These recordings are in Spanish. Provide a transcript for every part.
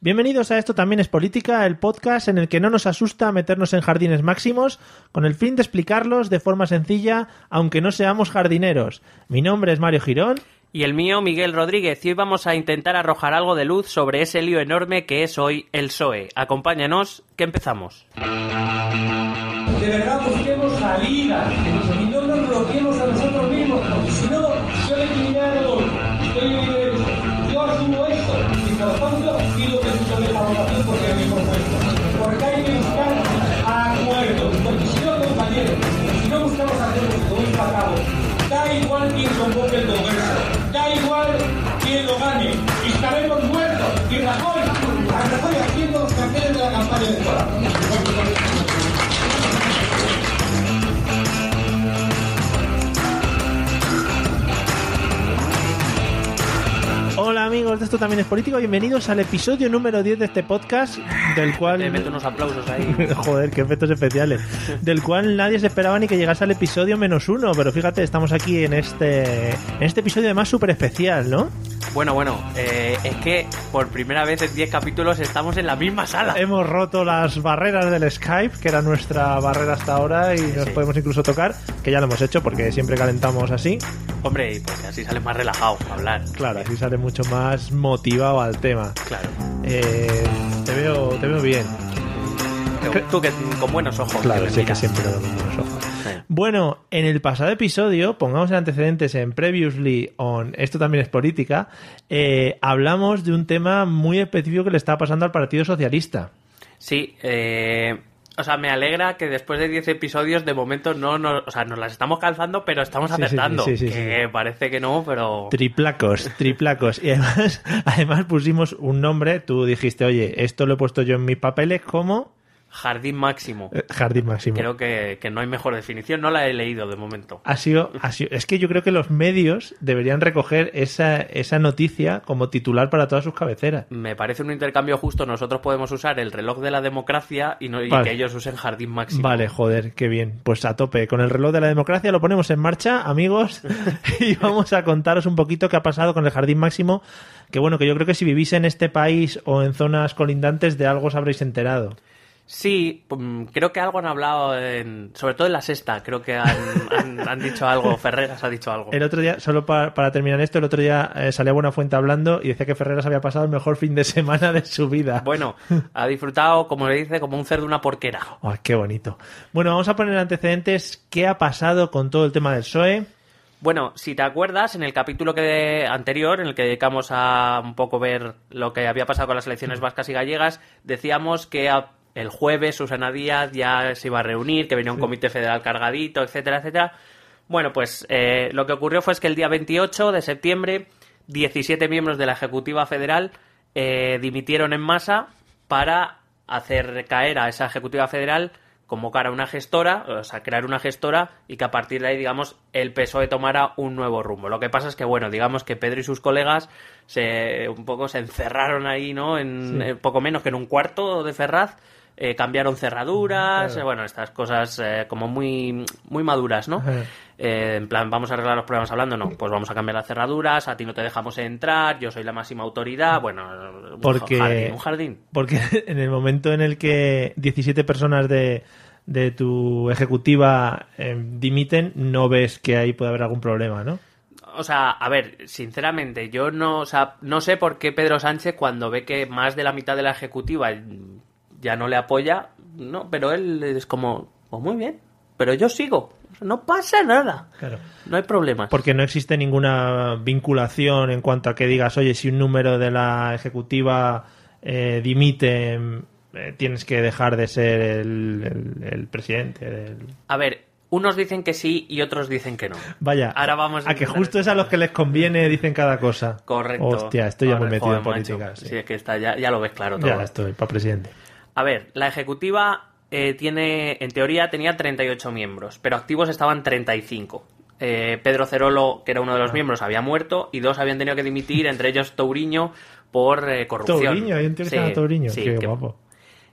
Bienvenidos a Esto también es política, el podcast en el que no nos asusta meternos en jardines máximos con el fin de explicarlos de forma sencilla, aunque no seamos jardineros. Mi nombre es Mario Girón. Y el mío, Miguel Rodríguez, y hoy vamos a intentar arrojar algo de luz sobre ese lío enorme que es hoy el PSOE. Acompáñanos, que empezamos. De verdad busquemos salidas lo gane, y estaremos muertos, y Rajoy, a Rajoy haciendo los carteles de la campaña electoral. Hola amigos de Esto también es político, bienvenidos al episodio número 10 de este podcast, del cual... Te meto unos aplausos ahí. Joder, qué efectos especiales. Del cual nadie se esperaba ni que llegase al episodio menos uno, pero fíjate, estamos aquí en este, en este episodio además súper especial, ¿no? Bueno, bueno, eh, es que por primera vez en 10 capítulos estamos en la misma sala. Hemos roto las barreras del Skype, que era nuestra barrera hasta ahora, y nos Sí. podemos incluso tocar, que ya lo hemos hecho porque siempre calentamos así. Hombre, y porque así sales más relajado a hablar. Claro, así sale mucho más motivado al tema. Claro. Eh, te veo, te veo bien. Que- Tú que con buenos ojos. Claro, sí que siempre con buenos ojos. Bueno, en el pasado episodio, pongamos en antecedentes en Previously on Esto también es política, eh, hablamos de un tema muy específico que le estaba pasando al Partido Socialista. Sí, eh, o sea, me alegra que después de 10 episodios, de momento no, no, o sea, nos las estamos calzando, pero estamos acertando. sí, sí, sí, que parece que no, pero... Triplacos, triplacos. Y además, además pusimos un nombre, tú dijiste, oye, esto lo he puesto yo en mis papeles como Jardín máximo. eh, Jardín Máximo. Creo que, que no hay mejor definición, no la he leído de momento. Ha sido, ha sido- es que yo creo que los medios deberían recoger esa, esa noticia como titular para todas sus cabeceras. Me parece un intercambio justo. Nosotros podemos usar el reloj de la democracia y, no, y Vale. que ellos usen jardín máximo. Vale, joder, qué bien. Pues a tope, con el reloj de la democracia lo ponemos en marcha, amigos, y vamos a contaros un poquito qué ha pasado con el Jardín Máximo, que bueno, que yo creo que si vivís en este país o en zonas colindantes de algo os habréis enterado. Sí, mm, creo que algo han hablado, en- sobre todo en la sexta. Creo que han, han- han dicho algo. Ferreras ha dicho algo. El otro día, solo para, para terminar esto, el otro día eh, salía Buenafuente hablando y decía que Ferreras había pasado el mejor fin de semana de su vida. Bueno, ha disfrutado, como le dice, como un cerdo una porquera. Ay, qué bonito. Bueno, vamos a poner antecedentes. ¿Qué ha pasado con todo el tema del PSOE? Bueno, si te acuerdas, en el capítulo que anterior, en el que dedicamos a un poco ver lo que había pasado con las elecciones vascas y gallegas, decíamos que a- el jueves Susana Díaz ya se iba a reunir, que venía un comité federal cargadito, etcétera, etcétera. Bueno, pues eh, lo que ocurrió fue es que el día 28 de septiembre, 17 miembros de la Ejecutiva Federal eh, dimitieron en masa para hacer caer a esa Ejecutiva Federal, convocar a una gestora, o sea, crear una gestora y que a partir de ahí, digamos, el PSOE tomara un nuevo rumbo. Lo que pasa es que, bueno, digamos que Pedro y sus colegas se un poco se encerraron ahí, ¿no? En eh, poco menos que en un cuarto de Ferraz. Eh, cambiaron cerraduras, Claro. eh, bueno, estas cosas eh, como muy, muy maduras, ¿no? Eh, en plan, vamos a arreglar los problemas hablando, no, pues vamos a cambiar las cerraduras, a ti no te dejamos entrar, yo soy la máxima autoridad, bueno, un Porque- jardín, un jardín. Porque en el momento en el que 17 personas de, de tu ejecutiva dimiten, no ves que ahí puede haber algún problema, ¿no? O sea, a ver, sinceramente, yo no, o sea, no sé por qué Pedro Sánchez cuando ve que más de la mitad de la ejecutiva ya no le apoya, no, pero él es como, pues muy bien, pero yo sigo, no pasa nada, Claro. no hay problemas. Porque no existe ninguna vinculación en cuanto a que digas, oye, si un número de la ejecutiva eh, dimite, eh, tienes que dejar de ser el, el- el presidente. del- A ver, Unos dicen que sí y otros dicen que no. Vaya, Ahora vamos a a que justo es a los que les conviene dicen cada cosa. Correcto. Hostia, estoy ya muy metido en política. Sí, es que está, ya, ya lo ves claro todo. Ya estoy, para presidente. A ver, la ejecutiva eh, tiene, en teoría, tenía 38 miembros, pero activos estaban 35. Eh, Pedro Cerolo, que era uno de Ah. los miembros, había muerto y dos habían tenido que dimitir, entre ellos Touriño, por eh, corrupción. Touriño, se llama Touriño. sí, Qué que- guapo.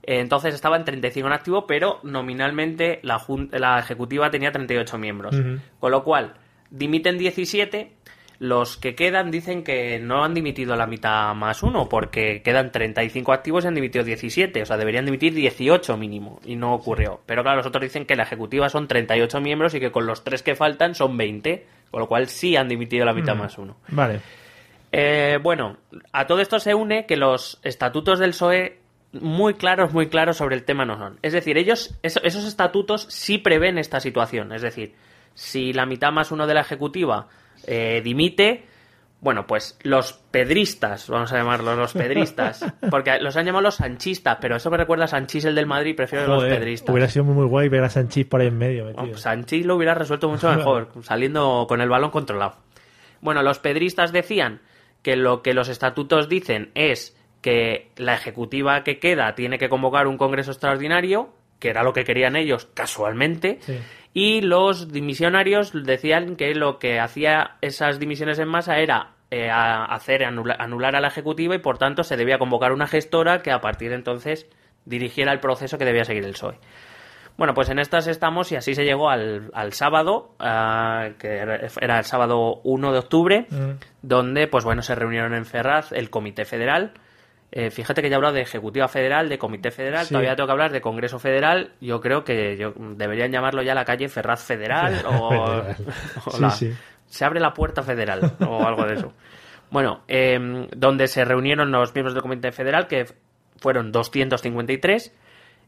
eh, Entonces estaba en 35 en activo, pero nominalmente la, ejecutiva tenía 38 miembros. Con lo cual, dimiten 17. Los que quedan dicen que no han dimitido la mitad más uno, porque quedan 35 activos y han dimitido 17. O sea, deberían dimitir 18 mínimo. Y no ocurrió. Pero claro, los otros dicen que la ejecutiva son 38 miembros y que con los tres que faltan son 20. Con lo cual sí han dimitido la mitad Mm. más uno. Vale. Eh, bueno, a todo esto se une que los estatutos del PSOE muy claros, muy claros sobre el tema no son. Es decir, ellos, eso- esos estatutos sí prevén esta situación. Es decir, si la mitad más uno de la ejecutiva eh, dimite, bueno, pues los pedristas, vamos a llamarlos los pedristas, porque los han llamado los sanchistas, pero eso me recuerda a Sanchís el del Madrid, prefiero los pedristas. hubiera sido muy, muy guay ver a Sanchís por ahí en medio. Sanchís lo hubiera resuelto mucho mejor, saliendo con el balón controlado. Bueno, los pedristas decían que lo que los estatutos dicen es que la ejecutiva que queda tiene que convocar un congreso extraordinario, que era lo que querían ellos casualmente, Sí. y los dimisionarios decían que lo que hacía esas dimisiones en masa era eh, a- hacer anula- anular a la ejecutiva y por tanto se debía convocar una gestora que a partir de entonces dirigiera el proceso que debía seguir el PSOE. Bueno, pues en estas estamos y así se llegó al, al sábado, ah, que era era el sábado 1 de octubre, Mm. donde pues bueno, se reunieron en Ferraz el Comité Federal. Eh, fíjate que ya he hablado de Ejecutiva Federal, de Comité Federal, Sí. todavía tengo que hablar de Congreso Federal. Yo creo que yo, deberían llamarlo ya la calle Ferraz Federal o, Federal. o Sí, la- sí. se abre la puerta federal o algo de eso. Bueno, eh, donde se reunieron los miembros del Comité Federal, que fueron 253,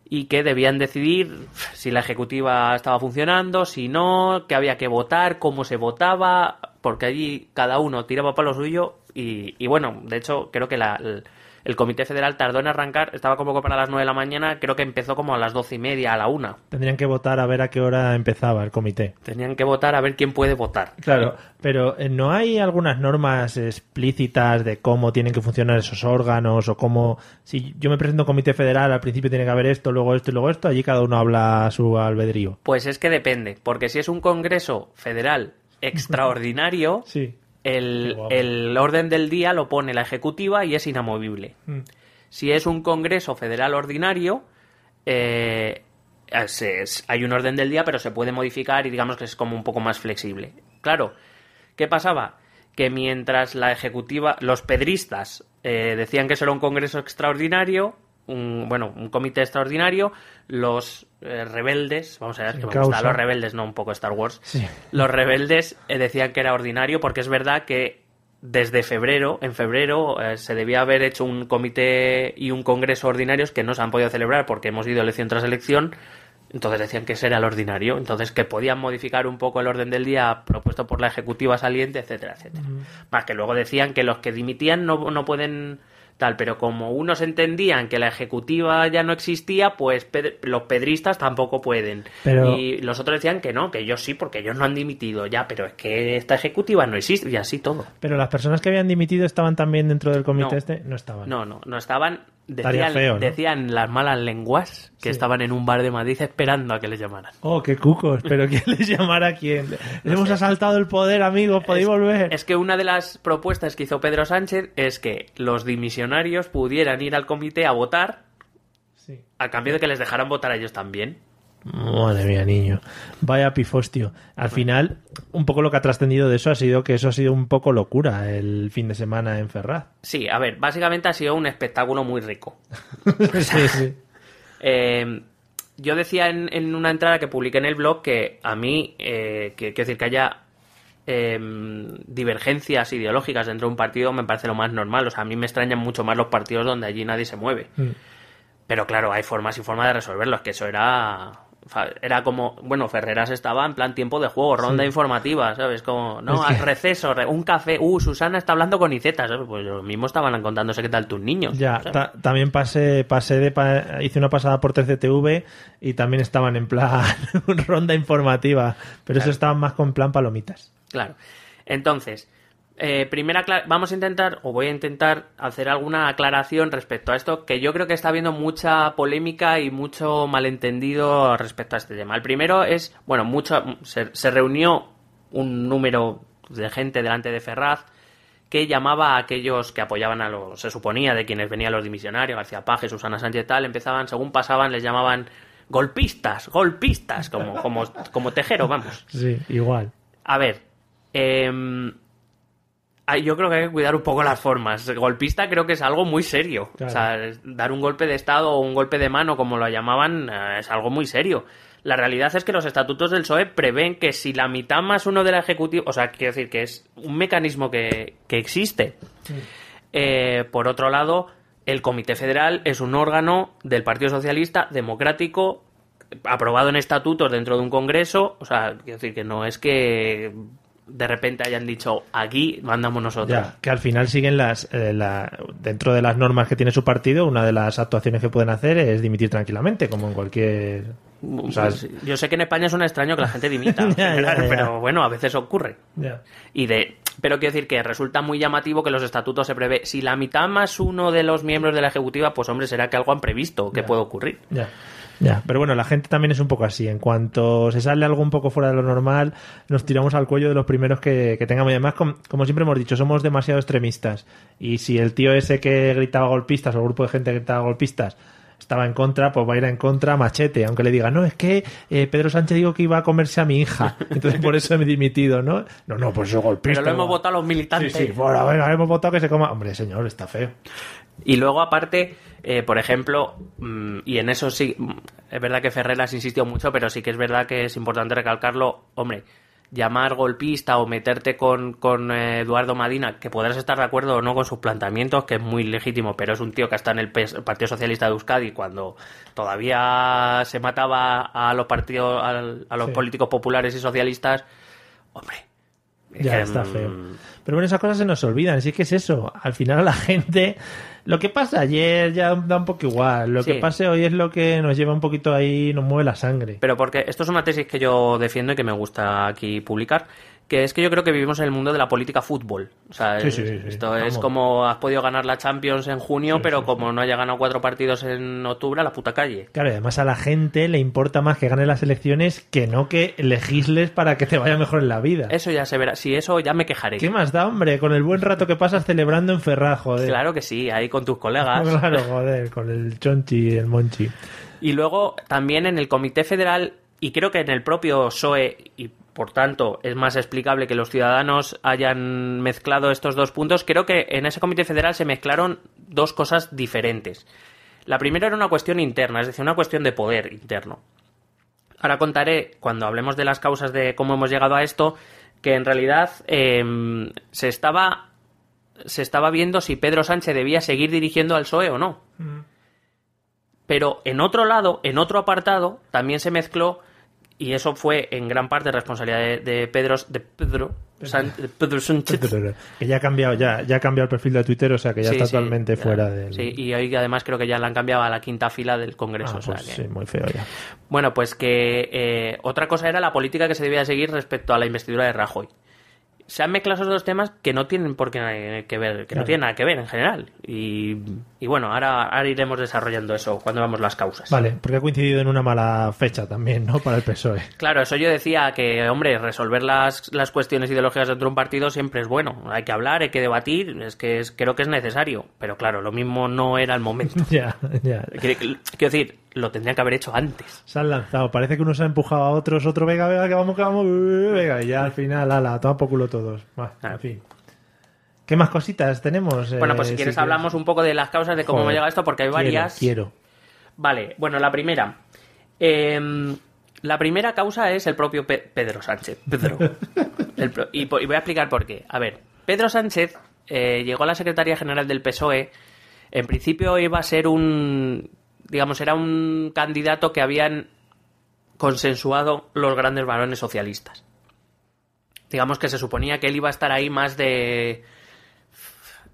y que debían decidir si la ejecutiva estaba funcionando, si no, que había que votar, cómo se votaba, porque allí cada uno tiraba para lo suyo y, y bueno, de hecho creo que la- el Comité Federal tardó en arrancar, estaba convocado para las 9 de la mañana, creo que empezó como a las 12 y media, a la 1. Tendrían que votar a ver a qué hora empezaba el comité. Tenían que votar a ver quién puede votar. Claro, pero eh, ¿no hay algunas normas explícitas de cómo tienen que funcionar esos órganos o cómo... Si yo me presento a un comité federal, al principio tiene que haber esto, luego esto y luego esto, allí cada uno habla a su albedrío. Pues es que depende, porque si es un Congreso Federal extraordinario, Sí. El, el orden del día lo pone la ejecutiva y es inamovible. Mm. Si es un Congreso Federal ordinario, eh, es- es- hay un orden del día, pero se puede modificar y digamos que es como un poco más flexible. Claro, ¿qué pasaba? Que mientras la ejecutiva, los pedristas eh, decían que eso era un Congreso extraordinario, un, bueno, un comité extraordinario, los eh, rebeldes, vamos a ver, Sin que me causa. gustan los rebeldes, no un poco Star Wars, Sí. los rebeldes eh, decían que era ordinario porque es verdad que desde febrero, en febrero, eh, se debía haber hecho un comité y un congreso ordinarios que no se han podido celebrar porque hemos ido elección tras elección. Entonces decían que ese era el ordinario, entonces que podían modificar un poco el orden del día propuesto por la ejecutiva saliente, etcétera, etcétera. Más que luego decían que los que dimitían no, no pueden tal, pero como unos entendían que la ejecutiva ya no existía, pues los pedristas tampoco pueden. Pero- Y los otros decían que no, que ellos sí, porque ellos no han dimitido ya, pero es que esta ejecutiva no existe y así todo. Pero las personas que habían dimitido estaban también dentro del comité No. este, no estaban. No, no, no estaban. Decían, feo, ¿no? decían las malas lenguas que Sí. estaban en un bar de Madrid esperando a que les llamaran. Oh, qué cucos, pero ¿quién les llamará a quién? Les hemos asaltado el poder, amigos, podéis Es- volver. Es que una de las propuestas que hizo Pedro Sánchez es que los dimisionarios pudieran ir al comité a votar Sí. a cambio de que les dejaran votar a ellos también. Madre mía, niño. Vaya pifostio. Al final, un poco lo que ha trascendido de eso ha sido que eso ha sido un poco locura el fin de semana en Ferraz. Sí, a ver, básicamente ha sido un espectáculo muy rico. sí, sí. Eh, yo decía en, en una entrada que publiqué en el blog que a mí, eh, que quiero decir que haya eh, divergencias ideológicas dentro de un partido me parece lo más normal. O sea, a mí me extrañan mucho más los partidos donde allí nadie se mueve. Mm. Pero claro, hay formas y formas de resolverlo. Es que eso era era como, bueno, Ferreras estaba en plan tiempo de juego, ronda informativa, ¿sabes? Como, no, al receso, re- un café, uh, Susana está hablando con Iceta, ¿sabes? Pues lo mismo estaban contándose qué tal tus niños. Ya, también pasé, pasé de pa- hice una pasada por 13TV y también estaban en plan ronda informativa, pero eso estaban más con plan palomitas. Claro. Entonces, eh, primera vamos a intentar, o voy a intentar hacer alguna aclaración respecto a esto, que yo creo que está habiendo mucha polémica y mucho malentendido respecto a este tema. El primero es, bueno, mucho, se, se reunió un número de gente delante de Ferraz que llamaba a aquellos que apoyaban a los, se suponía, de quienes venían los dimisionarios, García Paje, Susana Sánchez tal, empezaban, según pasaban, les llamaban golpistas, golpistas, como, como, como tejero, vamos. Sí, igual. A ver, ah, yo creo que hay que cuidar un poco las formas. Golpista creo que es algo muy serio. Claro. O sea, dar un golpe de Estado o un golpe de mano, como lo llamaban, eh, es algo muy serio. La realidad es que los estatutos del PSOE prevén que si la mitad más uno del Ejecutivo, o sea, quiero decir que es un mecanismo que, que existe. Eh, por otro lado, el Comité Federal es un órgano del Partido Socialista democrático aprobado en estatutos dentro de un congreso. O sea, quiero decir que no es que de repente hayan dicho aquí mandamos nosotros. Ya, que al final siguen las eh, la- dentro de las normas que tiene su partido, una de las actuaciones que pueden hacer es dimitir tranquilamente, como en cualquier o sea, Pues, yo sé que en España es un extraño que la gente dimita, Ya, ya, ya. pero bueno, a veces ocurre. ya. Y de, pero quiero decir que resulta muy llamativo que los estatutos se prevé. Si la mitad más uno de los miembros de la ejecutiva, pues hombre, será que algo han previsto, que puede ocurrir. Ya. Pero bueno, la gente también es un poco así. En cuanto se sale algo un poco fuera de lo normal, nos tiramos al cuello de los primeros que, que tengamos. Y además, com- como, siempre hemos dicho, somos demasiado extremistas. Y si el tío ese que gritaba golpistas o el grupo de gente que gritaba golpistas estaba en contra, pues va a ir en contra machete. Aunque le diga, no, es que eh, Pedro Sánchez dijo que iba a comerse a mi hija. Entonces por eso me he dimitido, ¿no? No, no, pues eso golpista. Pero lo hemos igual. votado los Sí, militantes. sí, fuera, venga, hemos votado que se coma. Hombre, señor, está feo. Y luego, aparte, eh, por ejemplo, mm, y en eso sí, mm, es verdad que Ferreras insistió mucho, pero sí que es verdad que es importante recalcarlo, hombre, llamar golpista o meterte con, con eh, Eduardo Madina, que podrás estar de acuerdo o no con sus planteamientos, que es muy legítimo, pero es un tío que está en el Partido Socialista de Euskadi cuando todavía se mataba a los partidos, a los Sí. políticos populares y socialistas, hombre. Ya que, está mm, feo. Pero bueno, esas cosas se nos olvidan. Sí que es eso. Al final a la gente, lo que pasa ayer ya da un poco igual. Lo Sí. que pase hoy es lo que nos lleva un poquito ahí, nos mueve la sangre. Pero porque esto es una tesis que yo defiendo y que me gusta aquí publicar, que es que yo creo que vivimos en el mundo de la política fútbol. O sea, Sí, sí, sí, esto es como has podido ganar la Champions en junio, pero como no haya ganado cuatro partidos en octubre, a la puta calle. Claro, y además a la gente le importa más que gane las elecciones que no que legisles para que te vaya mejor en la vida. Eso ya se verá. Si eso ya me quejaré. ¿Qué más da, hombre? Con el buen rato que pasas celebrando en Ferraz, joder. Claro que sí, ahí con tus colegas. Claro, joder, con el chonchi y el monchi. Y luego también en el Comité Federal, y creo que en el propio PSOE, y por tanto es más explicable que los ciudadanos hayan mezclado estos dos puntos, creo que en ese Comité Federal se mezclaron dos cosas diferentes. La primera era una cuestión interna, es decir, una cuestión de poder interno. Ahora contaré, cuando hablemos de las causas de cómo hemos llegado a esto, que en realidad em, se estaba se estaba viendo si Pedro Sánchez debía seguir dirigiendo al PSOE o no. Pero en otro lado, en otro apartado, también se mezcló, y eso fue en gran parte responsabilidad de, de Pedro, de Pedro, San- de Pedro Sánchez. Que ya ha cambiado, ya, ya ha cambiado el perfil de Twitter, o sea que ya Sí, está sí, totalmente ya. fuera del. Sí, y hoy además creo que ya la han cambiado a la quinta fila del Congreso. Ah, o sea pues que- sí, muy feo ya. Bueno, pues que eh, otra cosa era la política que se debía seguir respecto a la investidura de Rajoy. Se han mezclado esos dos temas que no tienen por qué que ver, que Claro. no tienen nada que ver en general. Y, y bueno, ahora, ahora iremos desarrollando eso cuando veamos las causas. Vale, porque ha coincidido en una mala fecha también, ¿no? Para el PSOE. Claro, eso yo decía que, hombre, resolver las, las cuestiones ideológicas dentro de un partido siempre es bueno. Hay que hablar, hay que debatir, es que es, creo que es necesario. Pero claro, lo mismo no era el momento. ya, ya. Quiero quiero decir, lo tendrían que haber hecho antes. Se han lanzado. Parece que uno se ha empujado a otros, otro, venga, venga, que vamos, que vamos, venga, y ya al final, ala, toma por culo todos. Va, en fin. ¿Qué más cositas tenemos? Bueno, pues Eh, si quieres hablamos un poco de las causas de cómo Joder, hemos llegado a esto, porque hay quiero, varias. Quiero. Vale, bueno, la primera. Em, la primera causa es el propio Pe- Pedro Sánchez. Pedro. El pro- y, voy a explicar por qué. A ver, Pedro Sánchez eh, llegó a la Secretaría General del PSOE. En principio iba a ser un. Digamos, era un candidato que habían consensuado los grandes varones socialistas. Digamos que se suponía que él iba a estar ahí más de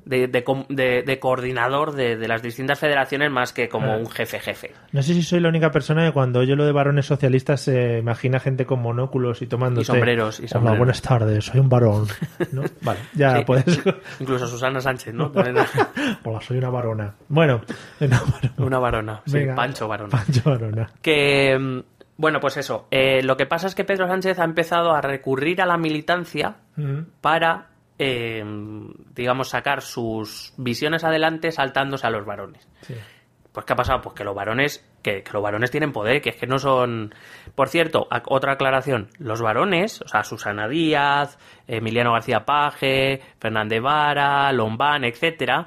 de, de de- de coordinador de, las distintas federaciones más que como Ah. un jefe jefe. No sé si soy la única persona que cuando oye lo de varones socialistas se imagina gente con monóculos y tomando Y sombreros, y Hola, sombreros. buenas tardes, soy un varón. ¿No? Vale, ya Sí. puedes. Incluso Susana Sánchez, ¿no? Hola, soy una varona. Bueno, una varona. una varona. Sí, Venga. Pancho varona. Pancho varona. Que, mm, bueno, pues eso. eh, lo que pasa es que Pedro Sánchez ha empezado a recurrir a la militancia Mm. para, eh, digamos, sacar sus visiones adelante saltándose a los varones. Sí. Pues ¿qué ha pasado? Pues que los varones, que, que los varones tienen poder, que es que no son. Por cierto, otra aclaración, los varones, o sea, Susana Díaz, Emiliano García Paje, Fernández Vara, Lombán, etcétera,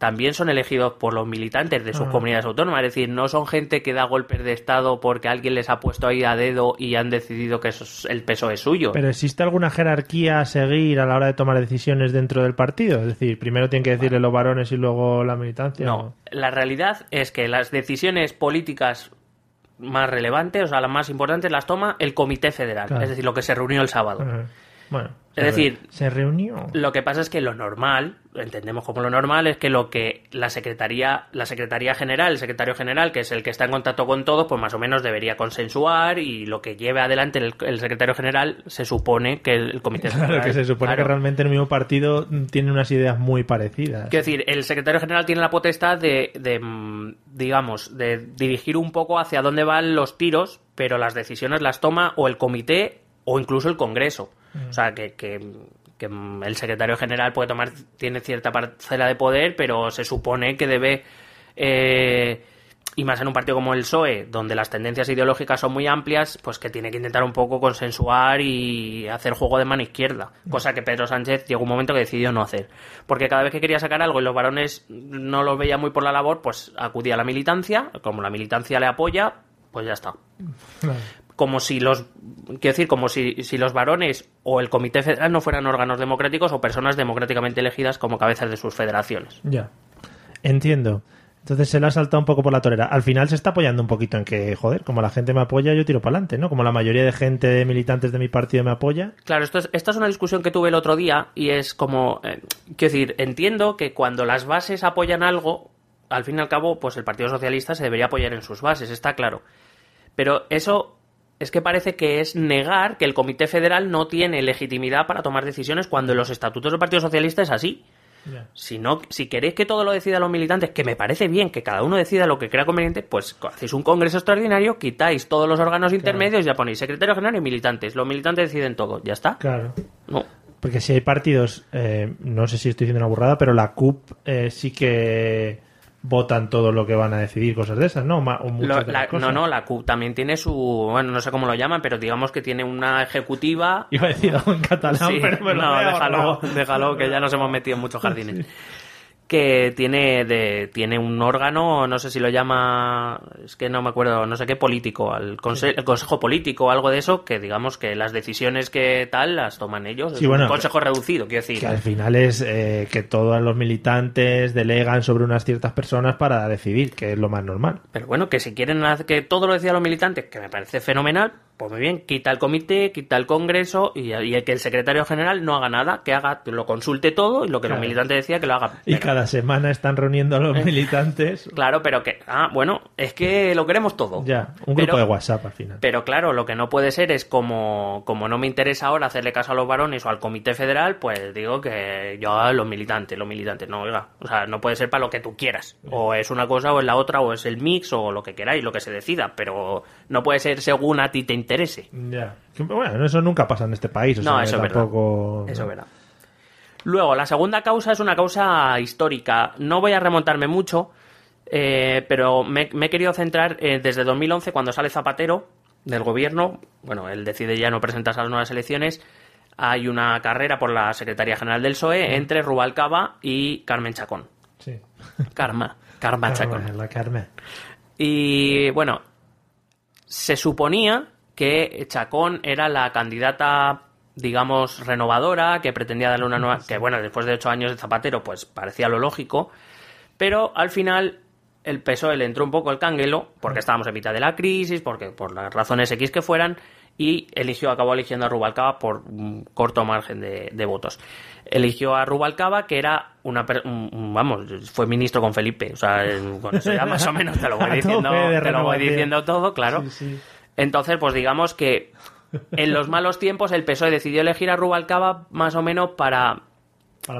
también son elegidos por los militantes de sus Ah. comunidades autónomas. Es decir, no son gente que da golpes de estado porque alguien les ha puesto ahí a dedo y han decidido que eso es- el peso es suyo. Pero ¿existe alguna jerarquía a seguir a la hora de tomar decisiones dentro del partido? Es decir, primero tienen que decirle los varones y luego la militancia. No, la realidad es que las decisiones políticas más relevantes, o sea, las más importantes, las toma el Comité Federal, Claro. es decir, lo que se reunió el sábado. Bueno. Es se decir- se reunió. Lo que pasa es que lo normal, entendemos como lo normal, es que lo que la Secretaría, la Secretaría General, el Secretario General, que es el que está en contacto con todos, pues más o menos debería consensuar y lo que lleve adelante el, el Secretario General se supone que el, el Comité Claro, que se supone Claro. que realmente en el mismo partido tiene unas ideas muy parecidas. Quiero decir, el secretario general tiene la potestad de, de, mm, digamos, de dirigir un poco hacia dónde van los tiros, pero las decisiones las toma o el comité o incluso el Congreso. O sea, que, que- que, mm, el secretario general puede tomar, tiene cierta parcela de poder, pero se supone que debe, eh, y más en un partido como el PSOE, donde las tendencias ideológicas son muy amplias, pues que tiene que intentar un poco consensuar y hacer juego de mano izquierda, cosa que Pedro Sánchez llegó un momento que decidió no hacer. Porque cada vez que quería sacar algo y los varones no los veía muy por la labor, pues acudía a la militancia, como la militancia le apoya, pues ya está Claro. Como si los quiero decir como si, si los varones o el comité federal no fueran órganos democráticos o personas democráticamente elegidas como cabezas de sus federaciones Ya. Entiendo. Entonces se le ha saltado un poco por la torera. Al final se está apoyando un poquito en que, joder, como la gente me apoya, yo tiro para adelante, ¿no? Como la mayoría de gente de militantes de mi partido me apoya. claro esto es, esta es una discusión que tuve el otro día y es como eh, quiero decir entiendo que cuando las bases apoyan algo al fin y al cabo pues el Partido Socialista se debería apoyar en sus bases está claro pero eso es que parece que es negar que el Comité Federal no tiene legitimidad para tomar decisiones cuando en los estatutos del Partido Socialista es así. Ya. Si no, si queréis que todo lo decidan los militantes, que me parece bien que cada uno decida lo que crea conveniente, pues hacéis un congreso extraordinario, quitáis todos los órganos intermedios y ya ponéis secretario general y militantes. Los militantes deciden todo, ya está. Claro. No. Porque si hay partidos, eh, no sé si estoy diciendo una burrada, pero la CUP eh, sí que votan todo lo que van a decidir, cosas de esas, ¿no? O muchas Lo- de la- las cosas. no, no, la CUP también tiene su, bueno, no sé cómo lo llaman, pero digamos que tiene una ejecutiva. Iba a decir algo en catalán, Sí, pero me lo no, déjalo, déjalo, que ya nos hemos metido en muchos jardines. Que tiene de, tiene un órgano, no sé si lo llama, es que no me acuerdo, no sé qué político, el, conse- el consejo político o algo de eso, que digamos que las decisiones que tal las toman ellos. Sí, es bueno, un consejo reducido, quiero decir. Que al final es eh, que todos los militantes delegan sobre unas ciertas personas para decidir, que es lo más normal. Pero bueno, que si quieren hacer que todo lo decían los militantes, que me parece fenomenal, pues muy bien, quita el comité, quita el congreso y, y que el secretario general no haga nada, que haga, lo consulte todo y lo que Claro. los militantes decían que lo haga. Y cada semana están reuniendo a los militantes. Claro, pero que, ah, bueno, es que lo queremos todo. Ya, un grupo Pero- de WhatsApp al final. Pero claro, lo que no puede ser es como, como no me interesa ahora hacerle caso a los varones o al comité federal, pues digo que yo a los militantes, los militantes, no, oiga, o sea, no puede ser para lo que tú quieras. O es una cosa o es la otra, o es el mix o lo que queráis, lo que se decida, pero no puede ser según a ti te interese. Ya. Bueno, eso nunca pasa en este país. O No, sea, eso es verdad. tampoco... Eso verá. Luego, la segunda causa es una causa histórica. No voy a remontarme mucho, eh, pero me, me he querido centrar eh, desde 2011, cuando sale Zapatero del gobierno. Bueno, él decide ya no presentarse a las nuevas elecciones. Hay una carrera por la Secretaría General del PSOE entre Rubalcaba y Carmen Chacón. Sí. Karma. Karma Chacón. La Carmen. Y bueno, se suponía que Chacón era la candidata, digamos, renovadora, que pretendía darle una nueva. que bueno, después de ocho años de Zapatero, pues parecía lo lógico. Pero al final el PSOE le entró un poco el canguelo, porque estábamos en mitad de la crisis, porque por las razones X que fueran, y eligió, acabó eligiendo a Rubalcaba por un corto margen de, de votos. Eligió a Rubalcaba, que era una, vamos, fue ministro con Felipe, o sea, con eso ya más o menos te lo voy diciendo, te lo voy diciendo todo, claro. Sí, sí. Entonces, pues digamos que en los malos tiempos el PSOE decidió elegir a Rubalcaba más o menos para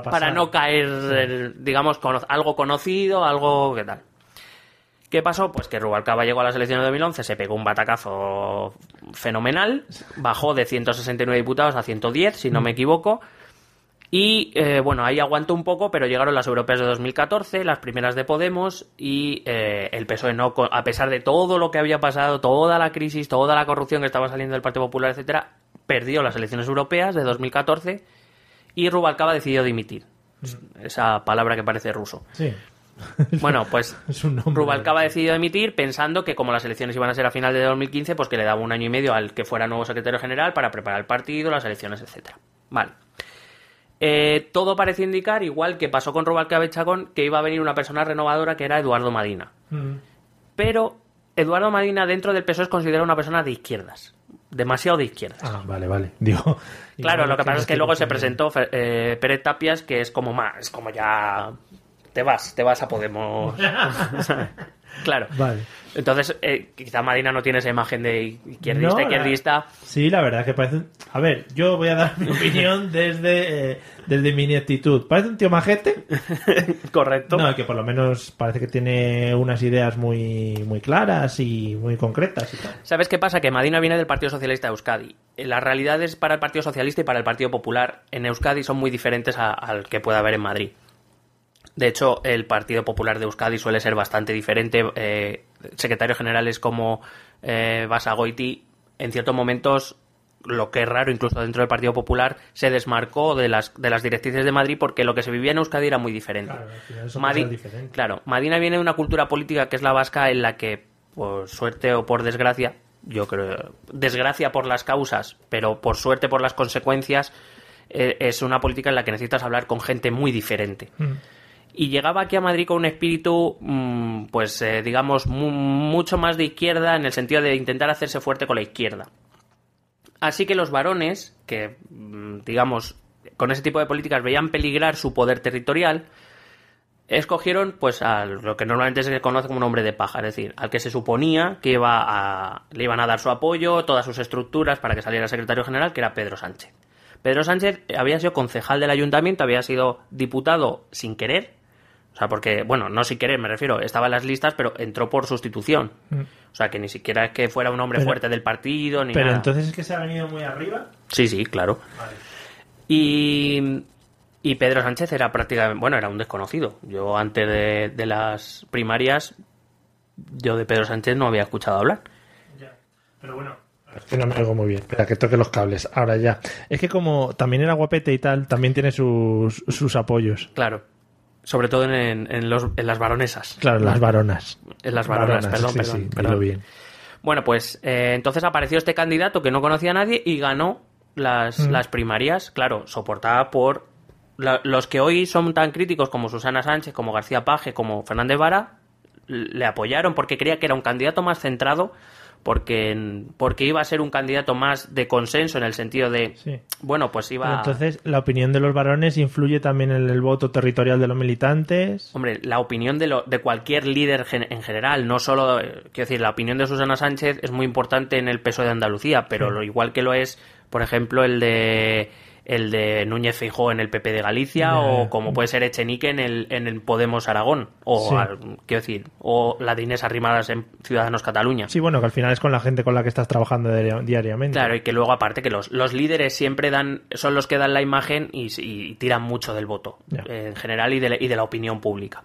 Para, no caer, digamos, con algo conocido, algo que tal. ¿Qué pasó? Pues que Rubalcaba llegó a las elecciones de 2011, se pegó un batacazo fenomenal, bajó de 169 diputados a 110, si no me equivoco, y eh, bueno, ahí aguantó un poco, pero llegaron las europeas de 2014, las primeras de Podemos, y eh, el PSOE no, a pesar de todo lo que había pasado, toda la crisis, toda la corrupción que estaba saliendo del Partido Popular, etcétera, perdió las elecciones europeas de 2014 y Rubalcaba decidió dimitir. Esa palabra que parece ruso. Sí. Bueno, pues. Rubalcaba decidió emitir pensando que como las elecciones iban a ser a final de 2015, pues que le daba un año y medio al que fuera nuevo secretario general para preparar el partido, las elecciones, etcétera. Vale. Eh, todo parece indicar, igual que pasó con Rubalcaba Chacón, que iba a venir una persona renovadora que era Eduardo Madina. Mm. Pero Eduardo Madina dentro del PSOE es considerado una persona de izquierdas. Demasiado de izquierdas. Ah, vale, vale. Digo. Claro, lo que pasa es que luego se presentó eh, Pérez Tapias, que es como más, es como ya te vas, te vas a Podemos. claro. Vale. Entonces, eh, quizá Madina no tiene esa imagen de izquierdista, No, la- izquierdista. Sí, la verdad es que parece. A ver, yo voy a dar mi opinión desde, eh, desde mi ineptitud. ¿Parece un tío majete? Correcto. No, que por lo menos parece que tiene unas ideas muy, muy claras y muy concretas y tal. ¿Sabes qué pasa? Que Madina viene del Partido Socialista de Euskadi. Las realidades para el Partido Socialista y para el Partido Popular en Euskadi son muy diferentes a- al que pueda haber en Madrid. De hecho, el Partido Popular de Euskadi suele ser bastante diferente. Eh, secretarios generales como eh, Basagoiti, en ciertos momentos, lo que es raro, incluso dentro del Partido Popular, se desmarcó de las, de las directrices de Madrid porque lo que se vivía en Euskadi era muy diferente. Claro, Madi- cosas diferentes. Claro, Madina viene de una cultura política que es la vasca en la que, por suerte o por desgracia, yo creo, desgracia por las causas, pero por suerte por las consecuencias, eh, es una política en la que necesitas hablar con gente muy diferente. Mm. Y llegaba aquí a Madrid con un espíritu, mm, pues eh, digamos, mu- mucho más de izquierda en el sentido de intentar hacerse fuerte con la izquierda. Así que los varones, que mm, digamos, con ese tipo de políticas veían peligrar su poder territorial, escogieron pues a lo que normalmente se conoce como un hombre de paja, es decir, al que se suponía que iba a, le iban a dar su apoyo, todas sus estructuras para que saliera secretario general, que era Pedro Sánchez. Pedro Sánchez había sido concejal del ayuntamiento, había sido diputado sin querer, o sea, porque, bueno, no sin querer, me refiero, estaba en las listas, pero entró por sustitución. O sea, que ni siquiera es que fuera un hombre Pero- fuerte del partido ni Pero nada. entonces es que se ha venido muy arriba. Sí, sí, claro. Y, y Pedro Sánchez era prácticamente, bueno, era un desconocido. Yo antes de, de las primarias, yo de Pedro Sánchez no había escuchado hablar. Pero bueno. Es que no me oigo muy bien. Espera, que toque los cables. Ahora ya. Es que como también era guapete y tal, también tiene sus, sus apoyos. Claro. Sobre todo en, en los, en las varonesas. Claro, las varonas. En las varonas, perdón, sí, perdón, sí, perdón. dilo bien. Bueno, pues eh, entonces apareció este candidato que no conocía a nadie y ganó las, Mm. las primarias, claro, soportada por la- los que hoy son tan críticos como Susana Sánchez, como García Paje, como Fernández Vara, le apoyaron porque creía que era un candidato más centrado, porque, porque iba a ser un candidato más de consenso en el sentido de, Sí. bueno, pues Pero iba... entonces, la opinión de los varones influye también en el voto territorial de los militantes. Hombre, la opinión de, lo- de cualquier líder gen- en general, no solo, eh, quiero decir, la opinión de Susana Sánchez es muy importante en el peso de Andalucía, pero Sí. lo igual que lo es, por ejemplo, el de el de Núñez Feijó en el PP de Galicia o como puede ser Echenique en el, en el Podemos Aragón o Sí. al- quiero decir o la de Inés Arrimadas en Ciudadanos Cataluña. Sí, bueno, que al final es con la gente con la que estás trabajando diari- diariamente. Claro, y que luego aparte que los, los líderes siempre dan, son los que dan la imagen y, y tiran mucho del voto eh, en general y de, la- y de la opinión pública.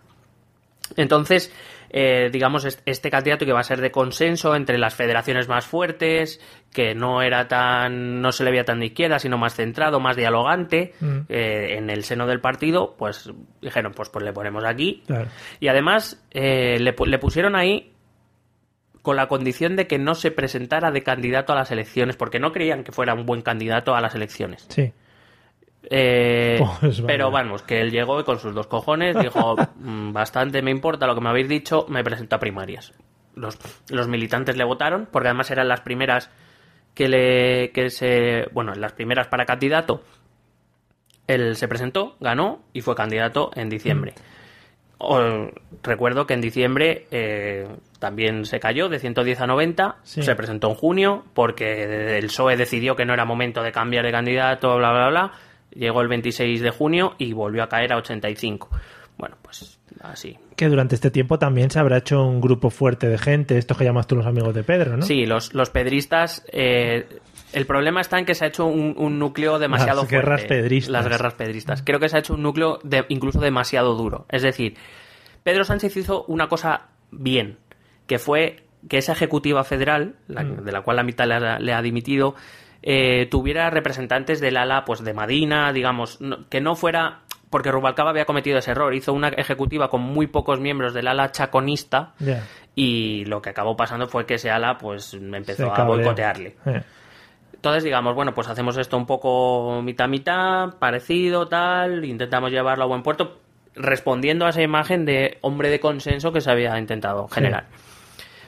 Entonces, eh, digamos, est- este candidato que va a ser de consenso entre las federaciones más fuertes, que no era tan, no se le veía tan de izquierda, sino más centrado, más dialogante, Mm. eh, en el seno del partido, pues dijeron, pues, pues le ponemos aquí. Claro. Y además eh, le, le pusieron ahí con la condición de que no se presentara de candidato a las elecciones, porque no creían que fuera un buen candidato a las elecciones. Sí. Eh, Pues vale. pero vamos, que él llegó y con sus dos cojones dijo, "Mm, bastante me importa lo que me habéis dicho, me presento a primarias. Los, los militantes le votaron, porque además eran las primeras que le que se bueno, las primeras para candidato. Él se presentó, ganó y fue candidato en diciembre. O- recuerdo que en diciembre eh, también se cayó de 110 a 90, Sí. se presentó en junio porque el PSOE decidió que no era momento de cambiar de candidato, bla, bla, bla. Llegó el 26 de junio y volvió a caer a 85. Bueno, pues así. Que durante este tiempo también se habrá hecho un grupo fuerte de gente, estos que llamas tú los amigos de Pedro, ¿no? Sí, los, los pedristas. eh, el problema está en que se ha hecho un, un núcleo demasiado Las guerras fuerte. pedristas. Las guerras pedristas. Creo que se ha hecho un núcleo de- incluso demasiado duro. Es decir, Pedro Sánchez hizo una cosa bien, que fue que esa ejecutiva federal, la- Mm. de la cual la mitad le ha, le ha dimitido, eh, tuviera representantes del ala pues de Madina, digamos, no- que no fuera porque Rubalcaba había cometido ese error, hizo una ejecutiva con muy pocos miembros del ala chaconista y lo que acabó pasando fue que ese ala pues empezó a boicotearle. Entonces, digamos, bueno, pues hacemos esto un poco mitad-mitad, parecido, tal, intentamos llevarlo a buen puerto, respondiendo a esa imagen de hombre de consenso que se había intentado generar.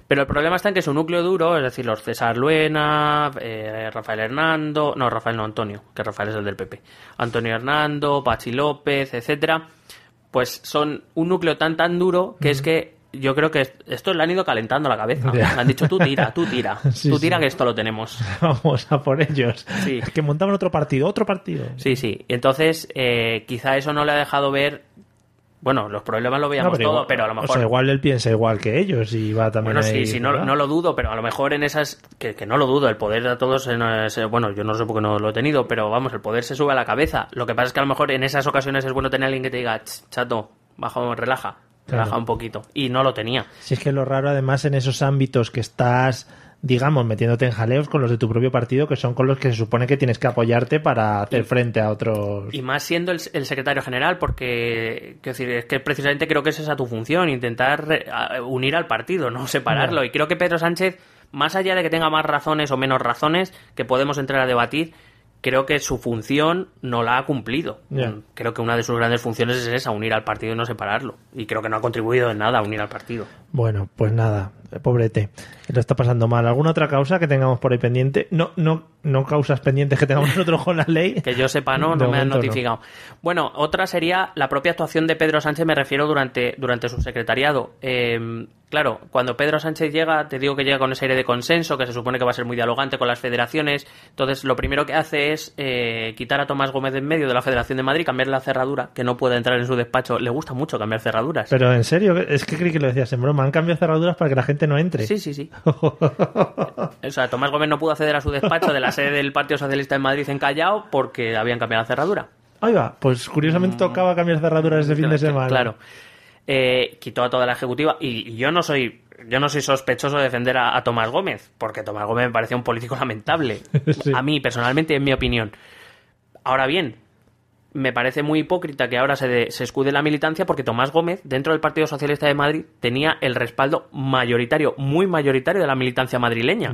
Pero el problema está en que su núcleo duro, es decir, los César Luena, eh, Rafael Hernando, no, Rafael no, Antonio, que Rafael es el del PP, Antonio Hernando, Pachi López, etcétera, pues son un núcleo tan tan duro que es que yo creo que esto le han ido calentando la cabeza. Le han dicho, tú tira, tú tira, Sí, tú tira sí. que esto lo tenemos. Vamos a por ellos. Sí. Que montaban otro partido, otro partido. Sí, sí. Entonces, eh, quizá eso no le ha dejado ver. Bueno, los problemas lo No, veíamos todo, igual- pero a lo mejor. O sea, igual él piensa igual que ellos y va también bueno, sí, sí, no, no lo dudo, pero a lo mejor en esas. Que, que no lo dudo, el poder de todos. en ese- bueno, yo no sé por qué no lo he tenido, pero vamos, el poder se sube a la cabeza. Lo que pasa es que a lo mejor en esas ocasiones es bueno tener a alguien que te diga, "Ch, chato, baja, relaja, Claro. relaja un poquito. Y no lo tenía. Si es que lo raro, además, en esos ámbitos que estás, digamos, metiéndote en jaleos con los de tu propio partido, que son con los que se supone que tienes que apoyarte para hacer frente a otros. Y más siendo el, el secretario general, porque quiero decir, es que precisamente creo que es esa tu función, intentar re- a- unir al partido, no separarlo. Y creo que Pedro Sánchez, más allá de que tenga más razones o menos razones, que podemos entrar a debatir, creo que su función no la ha cumplido. Mm, Creo que una de sus grandes funciones es esa, unir al partido y no separarlo. Y creo que no ha contribuido en nada a unir al partido. Bueno, pues nada, eh, pobrete. Lo está pasando mal. ¿Alguna otra causa que tengamos por ahí pendiente? No, no, no causas pendientes que tengamos nosotros con la ley. Que yo sepa, no, De no me han no. notificado. Bueno, otra sería la propia actuación de Pedro Sánchez, me refiero durante, durante su secretariado. Eh, claro, cuando Pedro Sánchez llega, te digo que llega con ese aire de consenso, que se supone que va a ser muy dialogante con las federaciones. Entonces, lo primero que hace es eh, quitar a Tomás Gómez de en medio de la Federación de Madrid, cambiar la cerradura, que no puede entrar en su despacho. Le gusta mucho cambiar cerraduras. Pero en serio, es que creí que lo decías en broma. Han cambiado cerraduras para que la gente no entre. Sí, sí, sí. O sea, Tomás Gómez no pudo acceder a su despacho de la sede del Partido Socialista en Madrid en Callao porque habían cambiado la cerradura. Ahí va, pues curiosamente tocaba cambiar cerraduras ese fin de semana. Claro. Eh, quitó a toda la ejecutiva y, y yo no soy yo no soy sospechoso de defender a, a Tomás Gómez, porque Tomás Gómez me parecía un político lamentable. Sí. A mí, personalmente, en mi opinión. Ahora bien, me parece muy hipócrita que ahora se, de- se escude la militancia porque Tomás Gómez, dentro del Partido Socialista de Madrid, tenía el respaldo mayoritario, muy mayoritario de la militancia madrileña.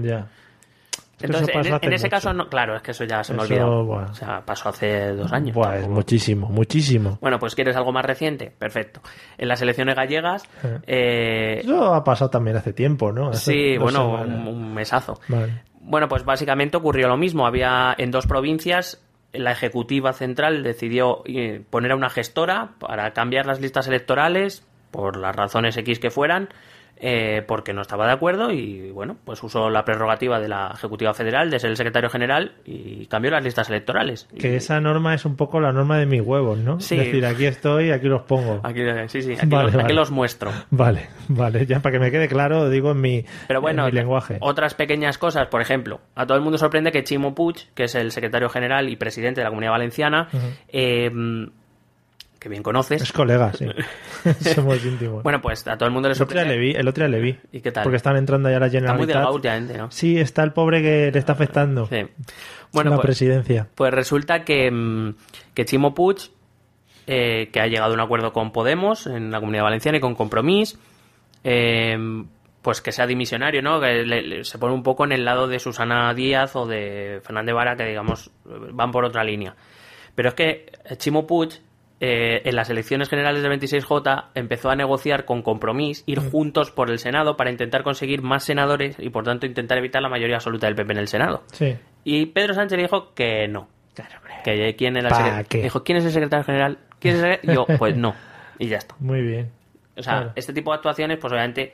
Entonces, en, en ese mucho. caso, no, claro, es que eso ya se me buah. O sea, pasó hace dos años. Buah, es Tampoco- muchísimo, muchísimo. bueno, pues ¿quieres algo más reciente? Perfecto. En las elecciones gallegas, eh, Eso ha pasado también hace tiempo, ¿no? Hace sí, bueno, un, un mesazo. Vale. Bueno, pues básicamente ocurrió lo mismo. Había en dos provincias, la Ejecutiva Central decidió eh, poner a una gestora para cambiar las listas electorales, por las razones X que fueran, eh, porque no estaba de acuerdo y, bueno, pues usó la prerrogativa de la Ejecutiva Federal de ser el secretario general y cambió las listas electorales. Que Y- esa norma es un poco la norma de mis huevos, ¿no? Sí. Es decir, aquí estoy, aquí los pongo. Aquí, sí, sí, aquí, Vale, los, aquí vale. los muestro. Vale, vale, ya para que me quede claro, digo en mi, Pero bueno, en mi lenguaje. otras pequeñas cosas, por ejemplo, a todo el mundo sorprende que Chimo Puig, que es el secretario general y presidente de la Comunidad Valenciana, eh, que bien conoces, Es colega, sí. Somos íntimos. bueno, pues a todo el mundo le el otro día sorprende. le vi, el otro día le vi. ¿Y qué tal? Porque están entrando ya la Está muy Generalitat. delgado últimamente, ¿no? Sí, está el pobre que le está afectando. Sí. Bueno, la pues, presidencia. pues resulta que, mm, que Chimo Puig, eh, que ha llegado a un acuerdo con Podemos en la Comunidad Valenciana y con Compromís, eh, pues que sea dimisionario, ¿no? Que le- le- se pone un poco en el lado de Susana Díaz o de Fernández Vara, que digamos van por otra línea. Pero es que Chimo Puig, eh, en las elecciones generales del 26J, empezó a negociar con Compromís ir juntos por el Senado para intentar conseguir más senadores y, por tanto, intentar evitar la mayoría absoluta del PP en el Senado. Sí. Y Pedro Sánchez dijo que no. Que quién. Dijo, ¿quién es el secretario general? ¿Quién es el secre-?" Yo, pues no. Y ya está. Muy bien. O sea, Claro. este tipo de actuaciones, pues obviamente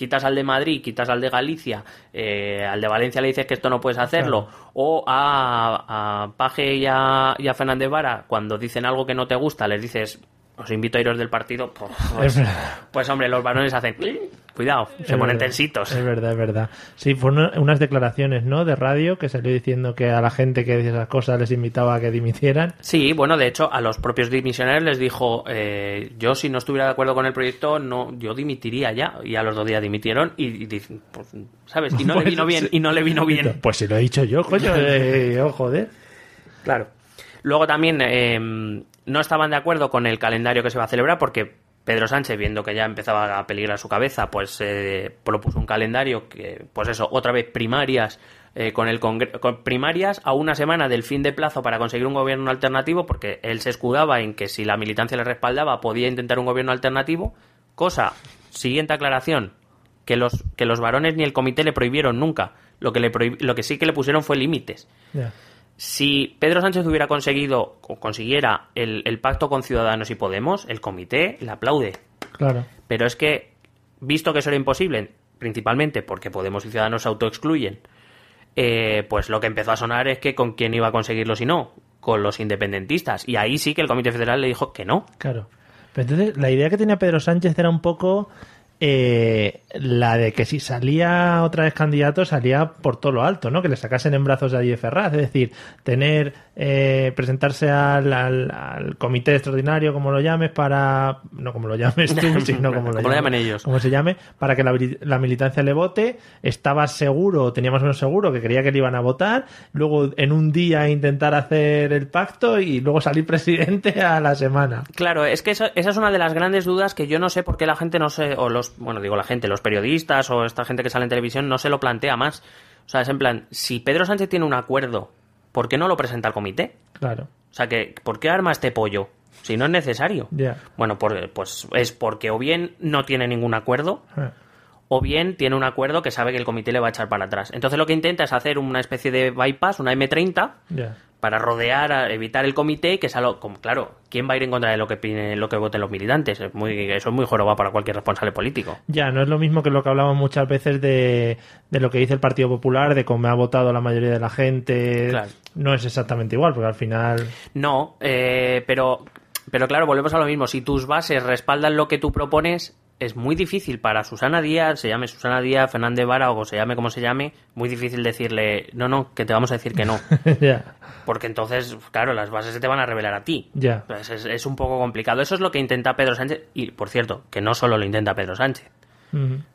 quitas al de Madrid, quitas al de Galicia, eh, al de Valencia le dices que esto no puedes hacerlo, o a, a Paje y a, y a Fernández Vara, cuando dicen algo que no te gusta, les dices, os invito a iros del partido, pues, Es verdad. pues, hombre, los varones hacen, cuidado, se Es ponen verdad, tensitos. Es verdad, es verdad. Sí, fueron unas declaraciones, ¿no? De radio que salió diciendo que a la gente que decía esas cosas les invitaba a que dimitieran. Sí, bueno, de hecho, a los propios dimisionarios les dijo, eh, yo si no estuviera de acuerdo con el proyecto, no, yo dimitiría ya. Y a los dos días dimitieron y, y dicen, pues, ¿sabes? Y no Pues, le vino bien, sí. y no le vino bien. Pues si lo he dicho yo, coño, eh, oh, joder. Claro. Luego también eh, no estaban de acuerdo con el calendario que se va a celebrar porque Pedro Sánchez, viendo que ya empezaba a peligrar su cabeza, pues eh, propuso un calendario que, pues eso, otra vez primarias eh, con el con primarias a una semana del fin de plazo para conseguir un gobierno alternativo, porque él se escudaba en que si la militancia le respaldaba podía intentar un gobierno alternativo. Cosa, siguiente aclaración, que los, que los varones ni el comité le prohibieron nunca. Lo que, le lo que sí que le pusieron fue límites. Si Pedro Sánchez hubiera conseguido o consiguiera el, el pacto con Ciudadanos y Podemos, el comité le aplaude. Claro. Pero es que, visto que eso era imposible, principalmente porque Podemos y Ciudadanos se autoexcluyen, eh, pues lo que empezó a sonar es que con quién iba a conseguirlo si no, con los independentistas. Y ahí sí que el Comité Federal le dijo que no. Claro. Pero entonces, la idea que tenía Pedro Sánchez era un poco eh, la de que si salía otra vez candidato, salía por todo lo alto, ¿no? Que le sacasen en brazos a Díez Ferraz. Es decir, tener, eh, presentarse al, al- al comité extraordinario, como lo llames, para. No como lo llames tú, sino como lo, Como lo llamen ellos. Como se llame, para que la, la militancia le vote. Estaba seguro, tenía más o menos seguro que creía que le iban a votar. Luego, en un día, intentar hacer el pacto y luego salir presidente a la semana. Claro, es que eso- esa es una de las grandes dudas que yo no sé por qué la gente no se, o los, bueno, digo la gente, los periodistas o esta gente que sale en televisión no se lo plantea más. O sea, es en plan, si Pedro Sánchez tiene un acuerdo, ¿por qué no lo presenta al comité? Claro. O sea, que, ¿por qué arma este pollo? Si no es necesario. Bueno, por- pues es porque o bien no tiene ningún acuerdo, Ah, o bien tiene un acuerdo que sabe que el comité le va a echar para atrás. Entonces lo que intenta es hacer una especie de bypass, una M30, Ya. para rodear, evitar el comité, que es algo, como, claro, ¿quién va a ir en contra de que lo que voten los militantes? Es muy, eso es muy joroba para cualquier responsable político. Ya, no es lo mismo que lo que hablamos muchas veces de, de lo que dice el Partido Popular, de cómo ha votado la mayoría de la gente. Claro. No es exactamente igual, porque al final. No, eh, pero, pero claro, volvemos a lo mismo. Si tus bases respaldan lo que tú propones, es muy difícil para Susana Díaz, se llame Susana Díaz, Fernández Vara o se llame como se llame, muy difícil decirle, no, no, que te vamos a decir que no. Porque entonces, claro, las bases se te van a revelar a ti. Pues es, es un poco complicado. Eso es lo que intenta Pedro Sánchez. Y, por cierto, que no solo lo intenta Pedro Sánchez.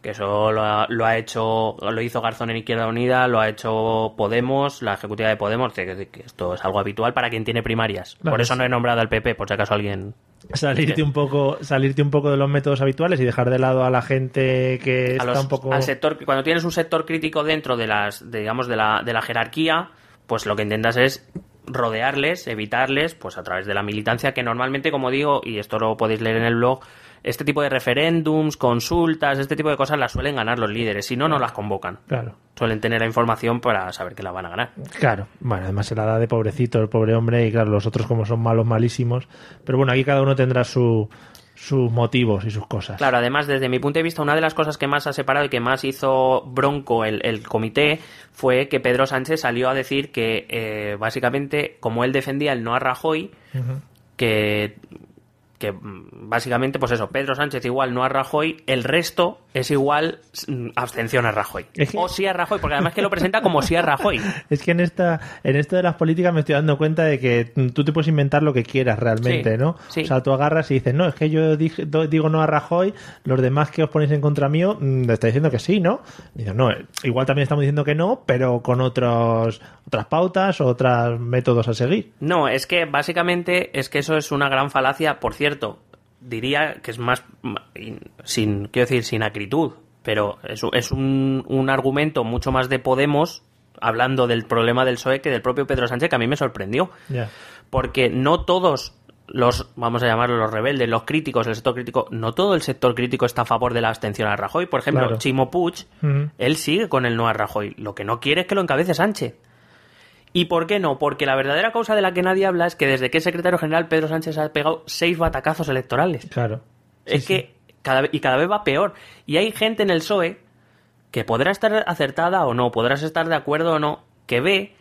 Que eso lo ha, lo ha hecho, lo hizo Garzón en Izquierda Unida, lo ha hecho Podemos, la ejecutiva de Podemos, que, que esto es algo habitual para quien tiene primarias. Claro, por eso es- no he nombrado al PP, por si acaso alguien... Salirte un poco, salirte un poco de los métodos habituales y dejar de lado a la gente que a está los- un poco. al sector cuando tienes un sector crítico dentro de las de, digamos de la, de la jerarquía pues lo que intentas es rodearles evitarles pues a través de la militancia que normalmente como digo y esto lo podéis leer en el blog este tipo de referéndums consultas este tipo de cosas las suelen ganar los líderes si no no las convocan Claro, suelen tener la información para saber que la van a ganar claro. Bueno, además se la da de pobrecito el pobre hombre y claro, los otros como son malos, malísimos. Pero bueno, aquí cada uno tendrá su, sus motivos y sus cosas. Claro, además, desde mi punto de vista, una de las cosas que más ha separado y que más hizo bronco el, el comité fue que Pedro Sánchez salió a decir que, eh, básicamente, como él defendía el no a Rajoy, que, que mm, básicamente, pues eso, Pedro Sánchez igual no a Rajoy, el resto es igual mm, abstención a Rajoy. Es que- O sí a Rajoy, porque además que lo presenta como sí a Rajoy. Es que en esta, en esto de las políticas me estoy dando cuenta de que mm, tú te puedes inventar lo que quieras realmente, Sí, ¿no? sí. O sea, tú agarras y dices, no, es que yo dije- digo no a Rajoy, los demás que os ponéis en contra mío, mm, le estáis diciendo que sí, ¿no? Dices, no, eh, igual también estamos diciendo que no, pero con otros, otras pautas o otros métodos a seguir. No, es que básicamente es que eso es una gran falacia. Por cierto, diría que es más, sin, quiero decir, sin acritud, pero es, es un, un argumento mucho más de Podemos hablando del problema del PSOE que del propio Pedro Sánchez que a mí me sorprendió. Porque no todos los, vamos a llamarlos los rebeldes, los críticos, el sector crítico, no todo el sector crítico está a favor de la abstención a Rajoy. Por ejemplo, Claro. Chimo Puig, él sigue con el no a Rajoy. Lo que no quiere es que lo encabece Sánchez. ¿Y por qué no? Porque la verdadera causa de la que nadie habla es que desde que es secretario general Pedro Sánchez ha pegado seis batacazos electorales. Claro. es Sí, que cada y cada vez va peor. Y hay gente en el PSOE que podrá estar acertada o no, podrás estar de acuerdo o no, que ve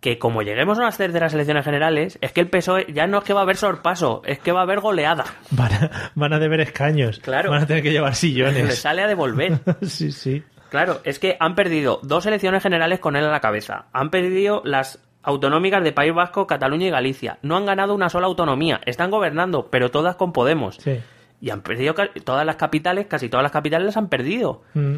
que como lleguemos a las terceras elecciones generales, es que el PSOE ya no es que va a haber sorpaso, es que va a haber goleada. Van a, van a deber escaños. Claro. Van a tener que llevar Le sillones. sale a devolver. sí, sí. Claro, es que han perdido dos elecciones generales con él a la cabeza. Han perdido las autonómicas de País Vasco, Cataluña y Galicia. No han ganado una sola autonomía. Están gobernando, pero todas con Podemos. Sí. Y han perdido todas las capitales, casi todas las capitales las han perdido. Mm.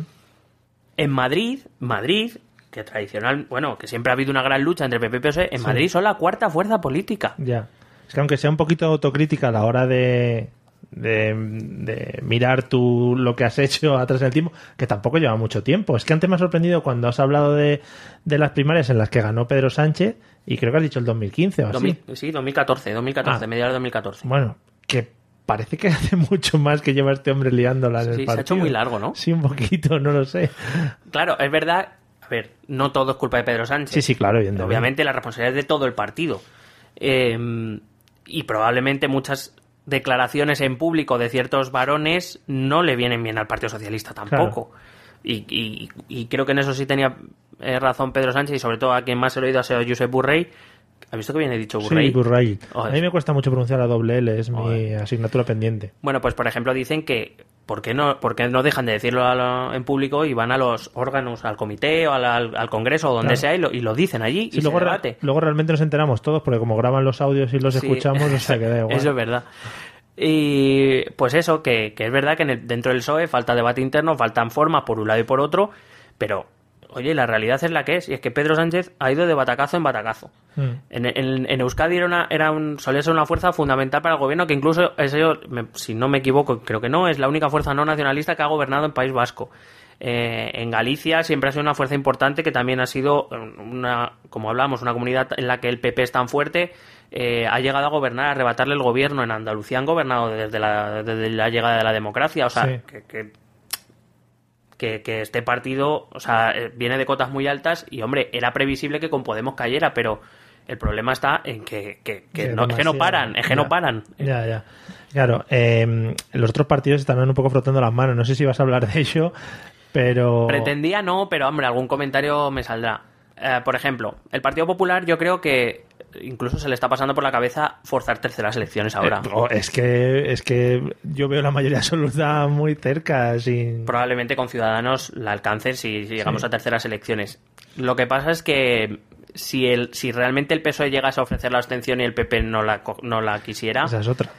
En Madrid, Madrid, que tradicional, bueno, que siempre ha habido una gran lucha entre PP y PSOE, en Madrid son la cuarta fuerza política. Ya. Es que aunque sea un poquito autocrítica a la hora de, de, de mirar tú lo que has hecho atrás del tiempo, que tampoco lleva mucho tiempo. Es que antes me ha sorprendido cuando has hablado de, de las primarias en las que ganó Pedro Sánchez, y creo que has dicho el 2015 o así. 2000 sí, 2014, 2014, Ah. mediados de 2014. Bueno, que parece que hace mucho más que lleva este hombre liándola en el Sí, se ha hecho muy largo, ¿no? Sí, un poquito, no lo sé. Claro, es verdad, a ver, no todo es culpa de Pedro Sánchez. Sí, sí, claro. Obviamente la responsabilidad es de todo el partido. Eh, y probablemente muchas declaraciones en público de ciertos varones no le vienen bien al Partido Socialista tampoco. Y, y- y creo que en eso sí tenía eh, razón Pedro Sánchez y sobre todo a quien más he oído ha sido Josep Burrey. ¿Has visto que viene dicho Burrey? Sí, Burray. A mí me cuesta mucho pronunciar la doble L, es mi asignatura pendiente. Bueno, pues por ejemplo dicen que ¿por qué no, por qué no dejan de decirlo lo- en público y van a los órganos, al comité o al, al- al congreso o donde Claro. sea y lo, y lo dicen allí Sí, y luego, se debate? luego realmente nos enteramos todos, porque como graban los audios y los Sí. escuchamos, o sea que da igual. Eso es verdad. Y pues eso, que, que es verdad que en el- dentro del PSOE falta debate interno, faltan formas por un lado y por otro, pero oye, la realidad es la que es, y es que Pedro Sánchez ha ido de batacazo en batacazo. Mm. En, en- en Euskadi era, una, era un, solía ser una fuerza fundamental para el gobierno, que incluso, eso, me- si no me equivoco, creo que no, es la única fuerza no nacionalista que ha gobernado en País Vasco. Eh, en Galicia siempre ha sido una fuerza importante que también ha sido una, como hablamos, una comunidad en la que el PP es tan fuerte, eh, ha llegado a gobernar, a arrebatarle el gobierno. En Andalucía han gobernado desde la, desde la llegada de la democracia, o sea, Sí. que, que, que- que este partido, o sea, eh, viene de cotas muy altas y, hombre, era previsible que con Podemos cayera, pero el problema está en que, que- que no, es que no paran, es que Ya. no paran. Ya, ya. Claro, eh, los otros partidos están un poco frotando las manos. No sé si vas a hablar de ello, pero. Pretendía no, pero hombre, algún comentario me saldrá. Eh, por ejemplo, el Partido Popular yo creo que incluso se le está pasando por la cabeza forzar terceras elecciones ahora. Eh, oh, es que es que yo veo la mayoría absoluta muy cerca, sin. Probablemente con Ciudadanos la alcancen si, si llegamos Sí. a terceras elecciones. Lo que pasa es que si, el, si realmente el PSOE llegase a ofrecer la abstención y el PP no la, no la quisiera, Esa es otra.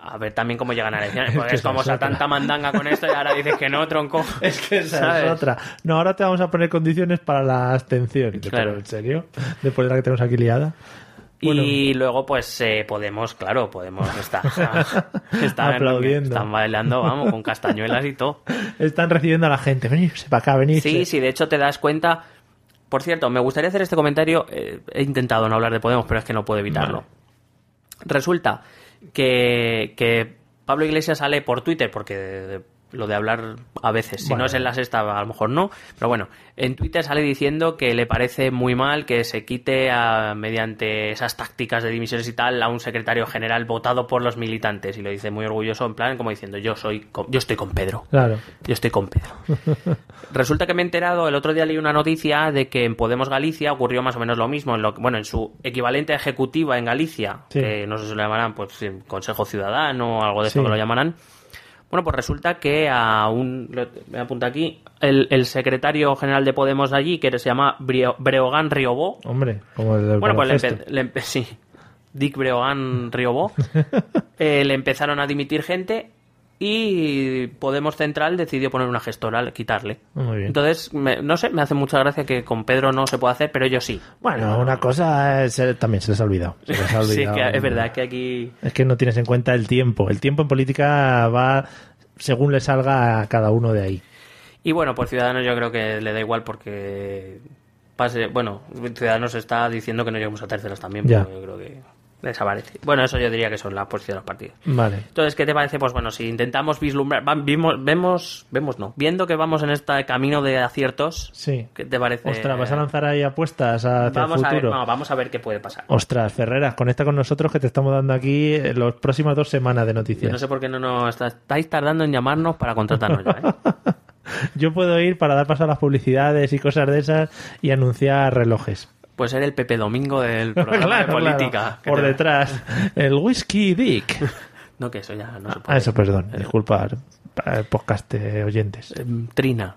a ver también cómo llegan a elecciones. Es Porque que es como otra. tanta mandanga con esto y ahora dices que no, tronco. Es que esa ¿Sabes? es otra. No, ahora te vamos a poner condiciones para la abstención. Claro. ¿pero ¿En serio? Después de la que tenemos aquí liada. Bueno. Y luego, pues, eh, Podemos, claro, Podemos está, están, Aplaudiendo. están bailando, vamos, con castañuelas y todo. Están recibiendo a la gente. Venirse para acá, venirse. Sí, sí, de hecho te das cuenta. Por cierto, me gustaría hacer este comentario. eh, he intentado no hablar de Podemos, pero es que no puedo evitarlo. Resulta que, que Pablo Iglesias sale por Twitter, porque lo de hablar a veces, si Bueno. no es en la sexta, a lo mejor no. Pero bueno, en Twitter sale diciendo que le parece muy mal que se quite a- mediante esas tácticas de dimisiones y tal a un secretario general votado por los militantes. Y lo dice muy orgulloso, en plan, como diciendo: Yo, soy con- yo estoy con Pedro. Claro. Yo estoy con Pedro. Resulta que me he enterado, el otro día leí una noticia de que en Podemos Galicia ocurrió más o menos lo mismo. En lo, bueno, en su equivalente ejecutiva en Galicia, Sí. que no sé si lo llamarán, pues Consejo Ciudadano o algo de Sí. eso que lo llamarán. Bueno, pues resulta que a un. Me apunta aquí. El, el secretario general de Podemos de allí, que se llama Brio- Breogán Riobó. Hombre, como el del Bueno, pues le, empe- le empe- sí. Dick Breogán Riobó. Eh, le empezaron a dimitir gente y Podemos Central decidió poner una gestora, quitarle. Muy bien. Entonces, me- no sé, me hace mucha gracia que con Pedro no se pueda hacer, pero ellos sí. Bueno, una cosa es- también se les ha olvidado. Se les ha Sí, que es verdad que aquí... Es que no tienes en cuenta el tiempo. El tiempo en política va según le salga a cada uno de ahí. Y bueno, pues Ciudadanos yo creo que le da igual porque pase. Bueno, Ciudadanos está diciendo que no lleguemos a terceras también, Ya. pero yo creo que desaparece. Bueno, eso yo diría que son las posiciones de los partidos. Vale. Entonces, ¿qué te parece? Pues bueno, si intentamos vislumbrar, vimos, vemos, vemos no, viendo que vamos en este camino de aciertos, Sí. ¿qué te parece? Ostras, ¿vas a lanzar ahí apuestas hacia vamos el a ver, futuro? no, vamos a ver qué puede pasar. Ostras, Ferreras, conecta con nosotros que te estamos dando aquí eh, las próximas dos semanas de Yo noticias. no sé por qué no nos está- estáis tardando en llamarnos para contratarnos ya, ¿eh? Yo puedo ir para dar paso a las publicidades y cosas de esas y anunciar relojes. Pues ser el Pepe Domingo del programa Claro, de política. claro. Por te- detrás. El Whisky Dick. No, que eso ya no se puede. Ah, eso, perdón. Disculpa, eh, podcast eh, oyentes. Trina.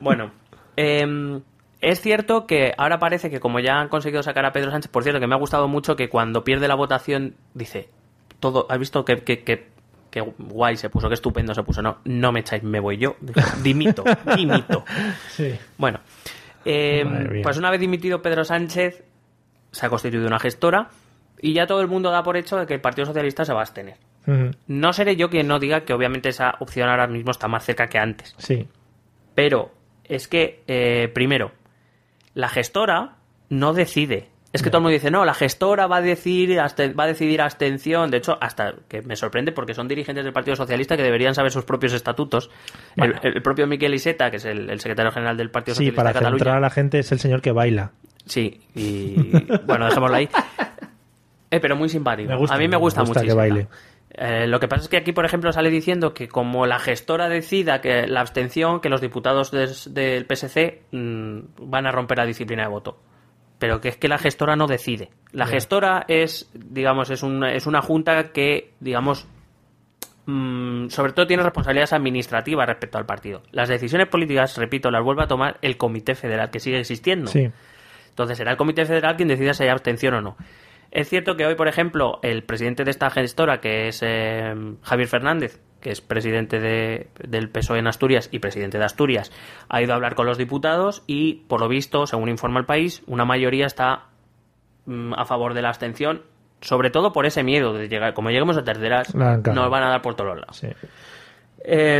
Bueno, em, es cierto que ahora parece que como ya han conseguido sacar a Pedro Sánchez, por cierto, que me ha gustado mucho que cuando pierde la votación dice, todo, ¿has visto que, que, que- que guay se puso, que estupendo se puso? No, no me echáis, me voy yo. Dimito, dimito. Sí. Bueno, em, pues una vez dimitido Pedro Sánchez, se ha constituido una gestora y ya todo el mundo da por hecho de que el Partido Socialista se va a abstener. No seré yo quien no diga que obviamente esa opción ahora mismo está más cerca que antes. Sí. Pero es que, eh, primero, la gestora no decide. Es que todo el mundo dice, no, la gestora va a, decir, va a decidir abstención. De hecho, hasta que me sorprende porque son dirigentes del Partido Socialista que deberían saber sus propios estatutos. El- Bueno. El, propio Miquel Iseta, que es el, el secretario general del Partido Sí, Socialista para de Cataluña. centrar a la gente es el señor que baila. Sí, y bueno, dejémoslo ahí. Eh, pero muy simpático. A mí me gusta, gusta que baile. Eh, lo que pasa es que aquí, por ejemplo, sale diciendo que como la gestora decida que la abstención, que los diputados del PSC mm, van a romper la disciplina de voto. Pero que es que la gestora no decide. La gestora es, digamos, es una, es una junta que, digamos, mm, sobre todo tiene responsabilidades administrativas respecto al partido. Las decisiones políticas, repito, las vuelve a tomar el Comité Federal, que sigue existiendo. Sí. Entonces será el Comité Federal quien decida si hay abstención o no. Es cierto que hoy, por ejemplo, el presidente de esta gestora, que es eh, Javier Fernández, que es presidente de- del PSOE en Asturias y presidente de Asturias, ha ido a hablar con los diputados y, por lo visto, según informa el país, una mayoría está mm, a favor de la abstención, sobre todo por ese miedo de llegar, como lleguemos a terceras, nos van a dar por todos lados. Sí. Eh,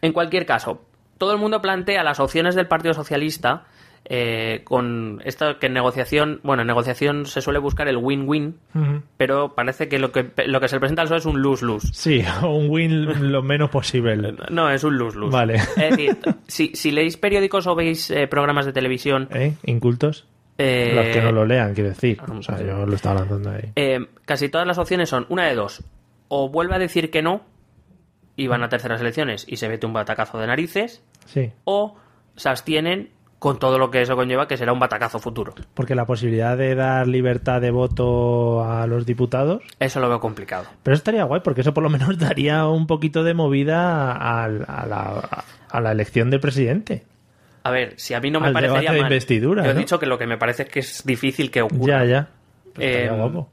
en cualquier caso, todo el mundo plantea las opciones del Partido Socialista eh, con esta que en negociación, bueno, en negociación se suele buscar el win-win, pero parece que lo que lo que se presenta al PSOE es un lose-lose. Sí, o un win lo menos posible. No, es un lose-lose. Vale. Es decir, si, si leéis periódicos o veis eh, programas de televisión, ¿Eh? ¿Incultos? eh, Los que no lo lean, quiero decir. ah, O sea, yo lo estaba lanzando ahí. eh, casi todas las opciones son una de dos. O vuelve a decir que no y van a terceras elecciones y se mete un batacazo de narices, Sí. o se abstienen con todo lo que eso conlleva, que será un batacazo futuro. Porque la posibilidad de dar libertad de voto a los diputados. Eso lo veo complicado. Pero eso estaría guay, porque eso por lo menos daría un poquito de movida al- a, la, a la elección del presidente. A ver, si a mí no me Al parecería de investidura, Yo he dicho que lo que me parece es que es difícil que ocurra. Ya, ya. Eh, guapo.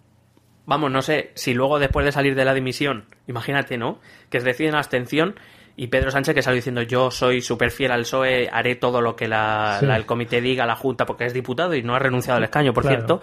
Vamos, no sé, si luego después de salir de la dimisión, imagínate, ¿no? Que deciden la abstención y Pedro Sánchez que salió diciendo yo soy súper fiel al PSOE, haré todo lo que la- Sí. la- el comité diga, la Junta, porque es diputado y no ha renunciado al escaño, por Claro. cierto.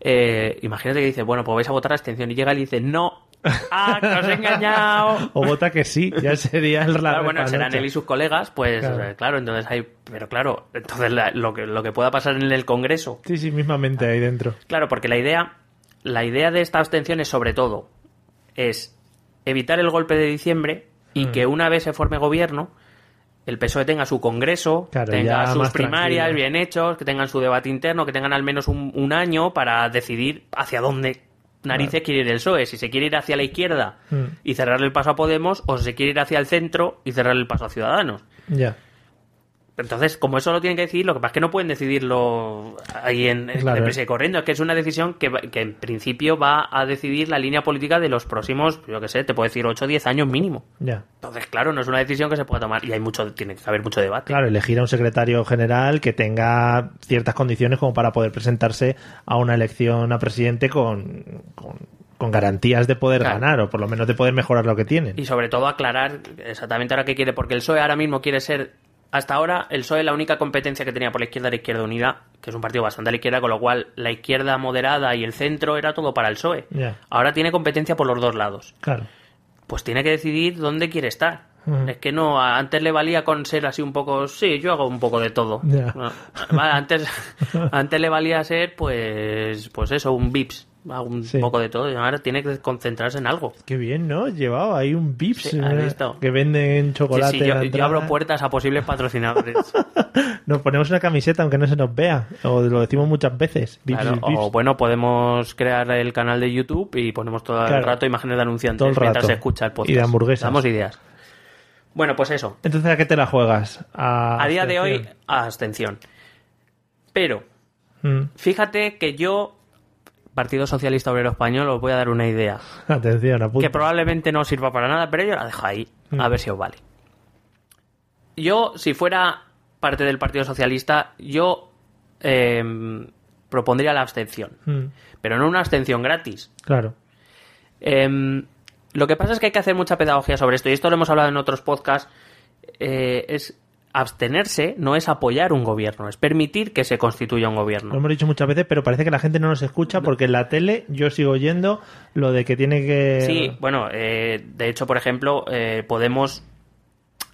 Eh, imagínate que dice, bueno, pues vais a votar a abstención y llega y dice, no, ah, que os he engañado. O vota que sí, ya sería el Claro, bueno, serán él y sus colegas, pues Claro. eh, claro, entonces hay, pero claro, entonces la- lo que lo que pueda pasar en el Congreso, Sí, sí, mismamente ahí dentro. claro, porque la idea, la idea de esta abstención es sobre todo es evitar el golpe de diciembre y Mm. que una vez se forme gobierno el PSOE tenga su congreso, Claro, tenga sus primarias tranquilo. bien hechos, que tengan su debate interno, que tengan al menos un, un año para decidir hacia dónde narices quiere ir el PSOE, si se quiere ir hacia la izquierda Mm. y cerrarle el paso a Podemos o si se quiere ir hacia el centro y cerrarle el paso a Ciudadanos. Ya. Entonces, como eso lo tienen que decidir, lo que pasa es que no pueden decidirlo ahí en, en Claro. y corriendo. Es que es una decisión que, que en principio va a decidir la línea política de los próximos, yo qué sé, te puedo decir 8 o 10 años mínimo. Ya. Entonces, claro, no es una decisión que se pueda tomar y hay mucho, tiene que haber mucho debate. Claro, elegir a un secretario general que tenga ciertas condiciones como para poder presentarse a una elección a presidente con, con, con garantías de poder Claro. ganar o por lo menos de poder mejorar lo que tienen. Y sobre todo aclarar exactamente ahora qué quiere, porque el PSOE ahora mismo quiere ser. Hasta ahora, el PSOE la única competencia que tenía por la izquierda era Izquierda Unida, que es un partido bastante a la izquierda, con lo cual la izquierda moderada y el centro era todo para el PSOE. Ahora tiene competencia por los dos lados. Claro. Pues tiene que decidir dónde quiere estar. Es que no, antes le valía con ser así un poco, sí, yo hago un poco de todo. Antes, antes le valía ser, pues, pues eso, un VIPS, un Sí. poco de todo. Y ahora tiene que concentrarse en algo. Qué bien, ¿no? Llevaba ahí un Vips que venden chocolate. sí, a yo, yo abro puertas a posibles patrocinadores. Nos ponemos una camiseta aunque no se nos vea. O lo decimos muchas veces. Vips, Claro, vips. o bueno, podemos crear el canal de YouTube y ponemos todo el rato imágenes de anunciantes Todo el mientras rato. se escucha el podcast. Y de hamburguesas. Damos ideas. Bueno, pues eso. Entonces, ¿a qué te la juegas? A, A día de hoy, abstención. abstención. Pero, Mm, fíjate que yo, Partido Socialista Obrero Español, os voy a dar una idea. Atención, apunta. Que probablemente no sirva para nada, pero yo la dejo ahí. A ver si os vale. Yo, si fuera parte del Partido Socialista, yo eh, propondría la abstención. Mm, Pero no una abstención gratis. claro. Em, lo que pasa es que hay que hacer mucha pedagogía sobre esto, y esto lo hemos hablado en otros podcasts. eh, es abstenerse no es apoyar un gobierno, es permitir que se constituya un Lo gobierno. hemos dicho muchas veces, pero parece que la gente no nos escucha porque en la tele yo sigo oyendo lo de que tiene que. Sí, bueno, eh, de hecho, por ejemplo, eh, podemos,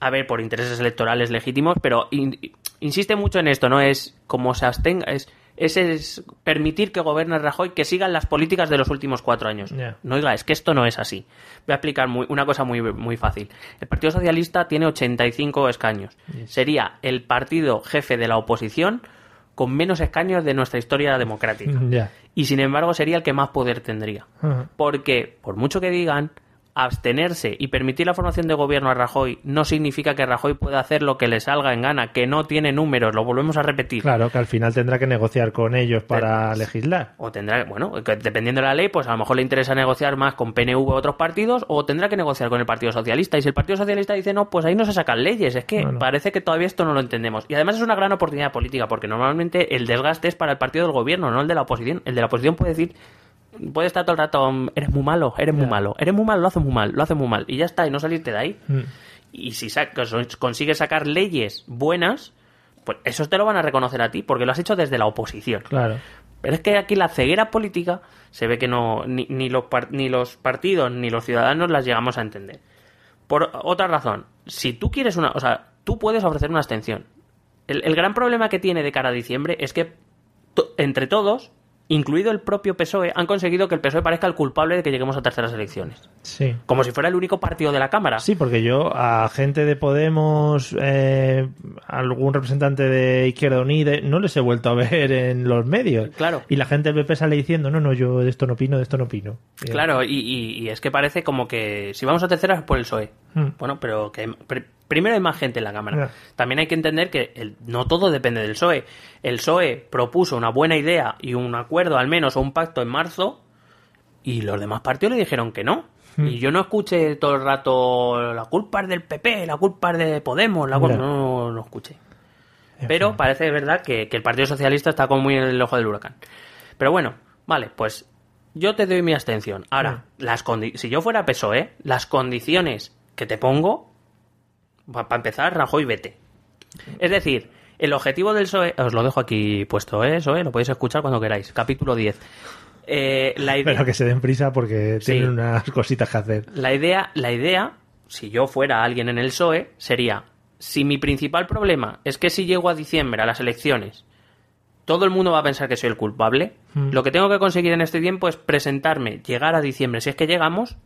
a ver, por intereses electorales legítimos, pero in- insiste mucho en esto, ¿no? Es como se abstenga, es, es, es permitir que gobierne Rajoy, que sigan las políticas de los últimos cuatro años. No, oiga, es que esto no es así. Voy a explicar muy- una cosa muy, muy fácil. El Partido Socialista tiene 85 escaños. Sería el partido jefe de la oposición con menos escaños de nuestra historia democrática. Y sin embargo sería el que más poder tendría. Porque, por mucho que digan, abstenerse y permitir la formación de gobierno a Rajoy no significa que Rajoy pueda hacer lo que le salga en gana, que no tiene números, lo volvemos a repetir. Claro, que al final tendrá que negociar con ellos para legislar. O tendrá, bueno, que dependiendo de la ley, pues a lo mejor le interesa negociar más con PNV u otros partidos, o tendrá que negociar con el Partido Socialista. Y si el Partido Socialista dice no, pues ahí no se sacan leyes. Es que Bueno. parece que todavía esto no lo entendemos. Y además es una gran oportunidad política, porque normalmente el desgaste es para el partido del gobierno, no el de la oposición. El de la oposición puede decir, puede estar todo el rato, eres muy malo, eres muy malo, eres muy malo, lo haces muy mal, lo haces muy mal. Y ya está, y no salirte de ahí. Mm. Y si sacas- consigues sacar leyes buenas, pues eso te lo van a reconocer a ti, porque lo has hecho desde la oposición. Claro. Pero es que aquí la ceguera política se ve que no ni, ni los, ni los partidos ni los ciudadanos las llegamos a entender. Por otra razón, si tú quieres una... O sea, tú puedes ofrecer una abstención. El, el gran problema que tiene de cara a diciembre es que entre todos, incluido el propio PSOE, han conseguido que el PSOE parezca el culpable de que lleguemos a terceras elecciones. Sí. Como si fuera el único partido de la Cámara. Sí, porque yo a gente de Podemos, eh, algún representante de Izquierda Unida, no les he vuelto a ver en los medios. Claro. Y la gente del PP sale diciendo, no, no, yo de esto no opino, de esto no opino. Claro, y, y- y es que parece como que si vamos a terceras es por el PSOE. Mm. Bueno, pero que primero hay más gente en la Cámara. También hay que entender que el- no todo depende del PSOE. El PSOE propuso una buena idea y un acuerdo al menos o un pacto en marzo y los demás partidos le dijeron que no. Mm. Y yo no escuché todo el rato la culpa es del PP, la culpa es de Podemos, la culpa... Ya. No, no escuché. En Pero parece verdad que, que el Partido Socialista está como muy en el ojo del huracán. Pero bueno, vale, pues yo te doy mi abstención. Ahora, las condi- si yo fuera PSOE, las condiciones que te pongo, para empezar, Rajoy, vete. Es decir, el objetivo del PSOE, os lo dejo aquí puesto, ¿eh? PSOE, lo podéis escuchar cuando queráis. Capítulo 10. Eh, la idea... Pero que se den prisa porque Sí. tienen unas cositas que hacer. La idea, la idea, si yo fuera alguien en el PSOE, sería, si mi principal problema es que si llego a diciembre a las elecciones, todo el mundo va a pensar que soy el culpable, Mm. lo que tengo que conseguir en este tiempo es presentarme, llegar a diciembre, si es que llegamos,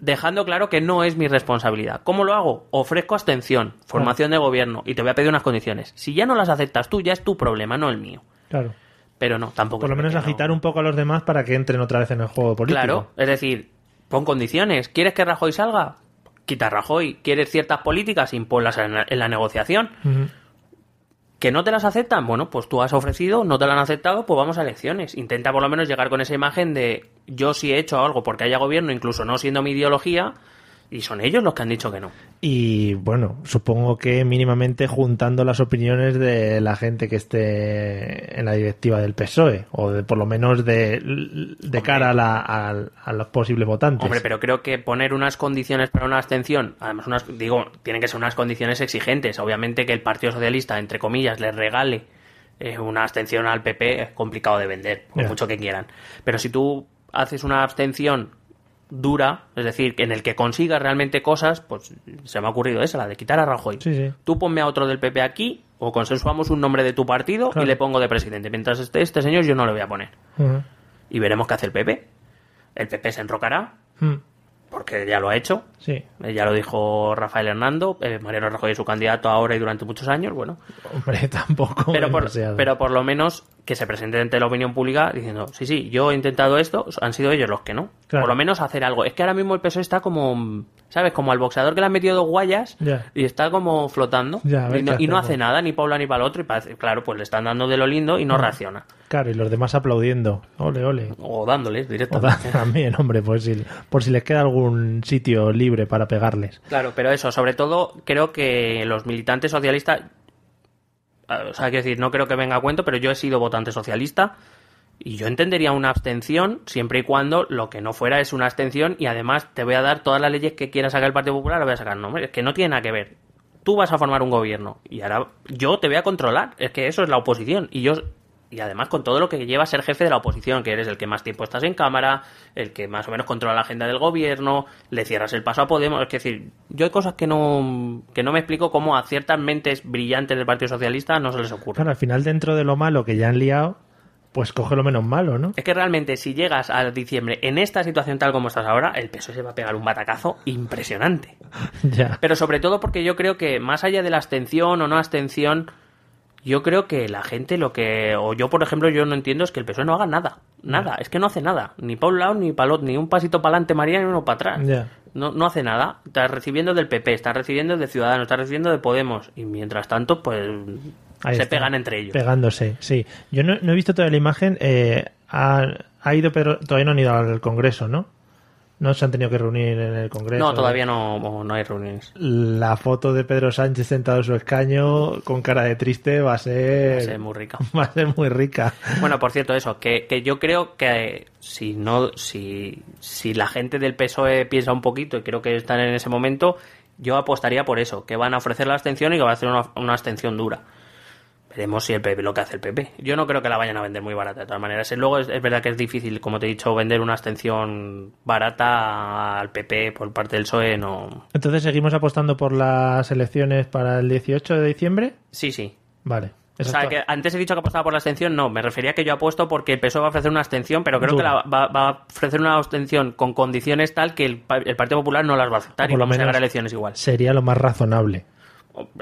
dejando claro que no es mi responsabilidad. ¿Cómo lo hago? Ofrezco abstención, formación de gobierno, y te voy a pedir unas condiciones. Si ya no las aceptas tú, ya es tu problema, no el mío. Claro. Pero no, tampoco. Por lo menos no- agitar un poco a los demás para que entren otra vez en el juego político. Claro, es decir, pon condiciones. ¿Quieres que Rajoy salga? Quita a Rajoy. ¿Quieres ciertas políticas? Imponlas en la, en la negociación. Ujú. ¿Que no te las aceptan? Bueno, pues tú has ofrecido, no te lo han aceptado, pues vamos a elecciones. Intenta por lo menos llegar con esa imagen de yo sí he hecho algo porque haya gobierno, incluso no siendo mi ideología, y son ellos los que han dicho que no. Y bueno, supongo que mínimamente juntando las opiniones de la gente que esté en la directiva del PSOE, o de, por lo menos de, de cara a, la- a- a los posibles votantes. Hombre, pero creo que poner unas condiciones para una abstención, además, unas, digo, tienen que ser unas condiciones exigentes. Obviamente que el Partido Socialista, entre comillas, le regale eh, una abstención al PP es complicado de vender, por mucho que quieran. Pero si tú haces una abstención dura, es decir, en el que consiga realmente cosas, pues se me ha ocurrido esa, la de quitar a Rajoy. Sí, sí. Tú ponme a otro del PP aquí o consensuamos un nombre de tu partido Claro. y le pongo de presidente. Mientras esté este señor yo no le voy a poner. Y veremos qué hace el PP. El PP se enrocará, Mm, porque ya lo ha hecho. Sí. Eh, Ya lo dijo Rafael Hernando. eh, Mariano Rajoy es su candidato ahora y durante muchos años. Bueno, Hombre, tampoco. pero por, pero por lo menos que se presente ante la opinión pública diciendo, sí, sí, yo he intentado esto, han sido ellos los que no. Claro. Por lo menos hacer algo. Es que ahora mismo el PSOE está como, ¿sabes? Como al boxeador que le han metido dos guayas Ya. y está como flotando. Y, no, y hace nada, ni lado ni para el otro. Y parece, claro, pues le están dando de lo lindo y no reacciona. Claro, y los demás aplaudiendo. Ole, ole. O dándoles O da- directamente. también, hombre, por si, por si les queda algún sitio libre para pegarles. Claro, pero eso, sobre todo, creo que los militantes socialistas. O sea, quiero decir, no creo que venga a cuento, pero yo he sido votante socialista y yo entendería una abstención siempre y cuando lo que no fuera es una abstención y además te voy a dar todas las leyes que quiera sacar el Partido Popular, las voy a sacar. No, es que no tiene nada que ver. Tú vas a formar un gobierno y ahora yo te voy a controlar. Es que eso es la oposición. Y yo. Y además con todo lo que lleva a ser jefe de la oposición, que eres el que más tiempo estás en cámara, el que más o menos controla la agenda del gobierno, le cierras el paso a Podemos. Es decir, yo hay cosas que no, que no me explico cómo a ciertas mentes brillantes del Partido Socialista no se les ocurre. Claro, al final, dentro de lo malo que ya han liado, pues coge lo menos malo, ¿no? Es que realmente si llegas a diciembre en esta situación tal como estás ahora, el PSOE se va a pegar un batacazo impresionante. ya. Pero sobre todo porque yo creo que más allá de la abstención o no abstención, yo creo que la gente lo que, o yo por ejemplo, yo no entiendo es que el PSOE no haga nada. Nada, es que no hace nada. Ni para un lado ni para otro, ni un pasito para adelante María ni uno para atrás. No, no hace nada. Está recibiendo del PP, está recibiendo de Ciudadanos, está recibiendo de Podemos. Y mientras tanto, pues Ahí se está. pegan entre ellos. Pegándose, sí. Yo no, no he visto toda la imagen. eh, ha, ha ido Pedro, todavía no han ido al Congreso, ¿no? No se han tenido que reunir en el Congreso. No, todavía no, no hay reuniones. La foto de Pedro Sánchez sentado en su escaño con cara de triste va a ser, Va a ser muy rica. va a ser muy rica. Bueno, por cierto, eso, que, que yo creo que si no, si, si la gente del PSOE piensa un poquito, y creo que están en ese momento, yo apostaría por eso, que van a ofrecer la abstención y que va a hacer una, una abstención dura. Veremos si el PP lo que hace el PP. Yo no creo que la vayan a vender muy barata, de todas maneras. Luego es, es verdad que es difícil, como te he dicho, vender una abstención barata al PP por parte del PSOE, no. Entonces, ¿seguimos apostando por las elecciones para el 18 de diciembre? Sí, sí. Vale. O sea, que antes he dicho que apostaba por la abstención, no, me refería que yo apuesto porque el PSOE va a ofrecer una abstención, pero creo Dura. que la- va, va a ofrecer una abstención con condiciones tal que el, el Partido Popular no las va a aceptar Por y lo vamos a menos- llegar a elecciones igual. Sería lo más razonable.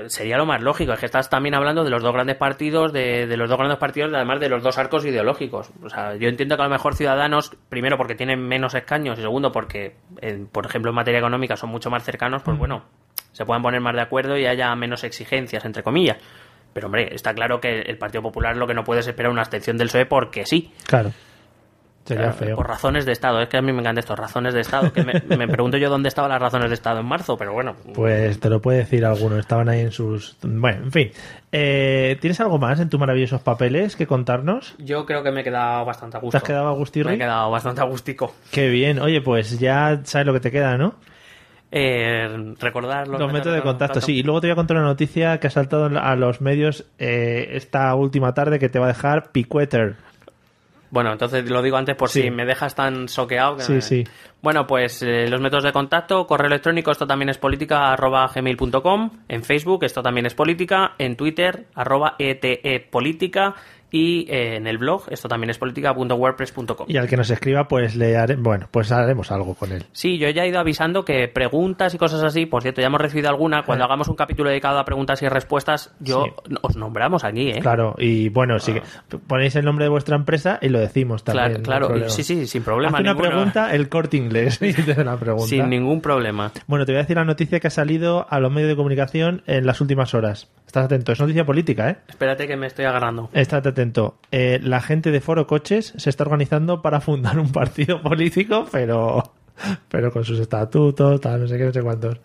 Sería lo más lógico, es que estás también hablando de los dos grandes partidos, de, de los dos grandes partidos, además de los dos arcos ideológicos. O sea, yo entiendo que a lo mejor Ciudadanos, primero porque tienen menos escaños y segundo porque, en- por ejemplo, en materia económica son mucho más cercanos, pues bueno, se puedan poner más de acuerdo y haya menos exigencias, entre comillas. Pero hombre, está claro que el Partido Popular lo que no puede es esperar una abstención del PSOE porque sí. Claro. Sería feo. Por razones de Estado. Es que a mí me encantan estos razones de Estado. Que me, me pregunto yo dónde estaban las razones de Estado en marzo, pero bueno. Pues te lo puede decir alguno. Estaban ahí en sus. Bueno, en fin. Eh, ¿Tienes algo más en tus maravillosos papeles que contarnos? Yo creo que me he quedado bastante a gusto. ¿Te has quedado agustirri? Me he quedado bastante agustico. Qué bien. Oye, pues ya sabes lo que te queda, ¿no? Eh, recordar los, Los métodos de contacto, sí. Y luego te voy a contar una noticia que ha saltado a los medios eh, esta última tarde que te va a dejar picueter. Bueno, entonces lo digo antes por Sí. si me dejas tan soqueado. que Sí, me- sí. Bueno, pues eh, los métodos de contacto, correo electrónico, esto también es política, arroba gmail.com, en Facebook, esto también es política, en Twitter, arroba ETE política, y eh, en el blog, esto también es política.wordpress.com. Y al que nos escriba, pues le haré, bueno, pues haremos algo con él. Sí, yo ya he ido avisando que preguntas y cosas así, por cierto, ya hemos recibido alguna. Cuando Eh. hagamos un capítulo dedicado a preguntas y respuestas, yo Sí. os nombramos aquí, ¿eh? Claro, y bueno, sí que ponéis el nombre de vuestra empresa y lo decimos también. Claro, claro, sí, sí, sin problema. Haz una pregunta, el corte inglés. pregunta. Sin ningún problema. Bueno, te voy a decir la noticia que ha salido a los medios de comunicación en las últimas horas. Estás atento, es noticia política, ¿eh? Espérate que me estoy agarrando. Atento. Eh, la gente de Foro Coches se está organizando para fundar un partido político, pero, pero con sus estatutos, tal, no sé qué, no sé cuántos.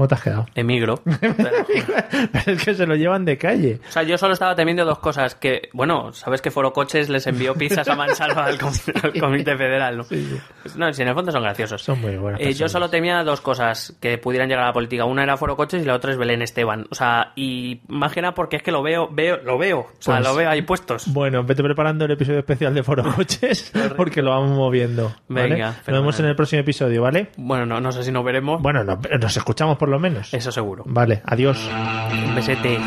¿Cómo te has quedado? Emigro. Pero es que se lo llevan de calle. O sea, yo solo estaba temiendo dos cosas. Que, bueno, sabes que Foro Coches les envió pizzas a mansalva al, com- al Comité Federal, ¿no? Pues no, si en el fondo son graciosos. Son muy buenas Eh, yo solo temía dos cosas que pudieran llegar a la política. Una era Foro Coches y la otra es Belén Esteban. O sea, y más que nada porque es que lo veo, veo, lo veo. O sea, Pues- lo veo ahí puestos. Bueno, vete preparando el episodio especial de Foro Coches porque lo vamos moviendo. ¿vale? Venga, Nos vemos en el próximo episodio, ¿vale? Bueno, no, no sé si nos veremos. Bueno, no, nos escuchamos por lo menos. Eso seguro. Vale, adiós. Un besete.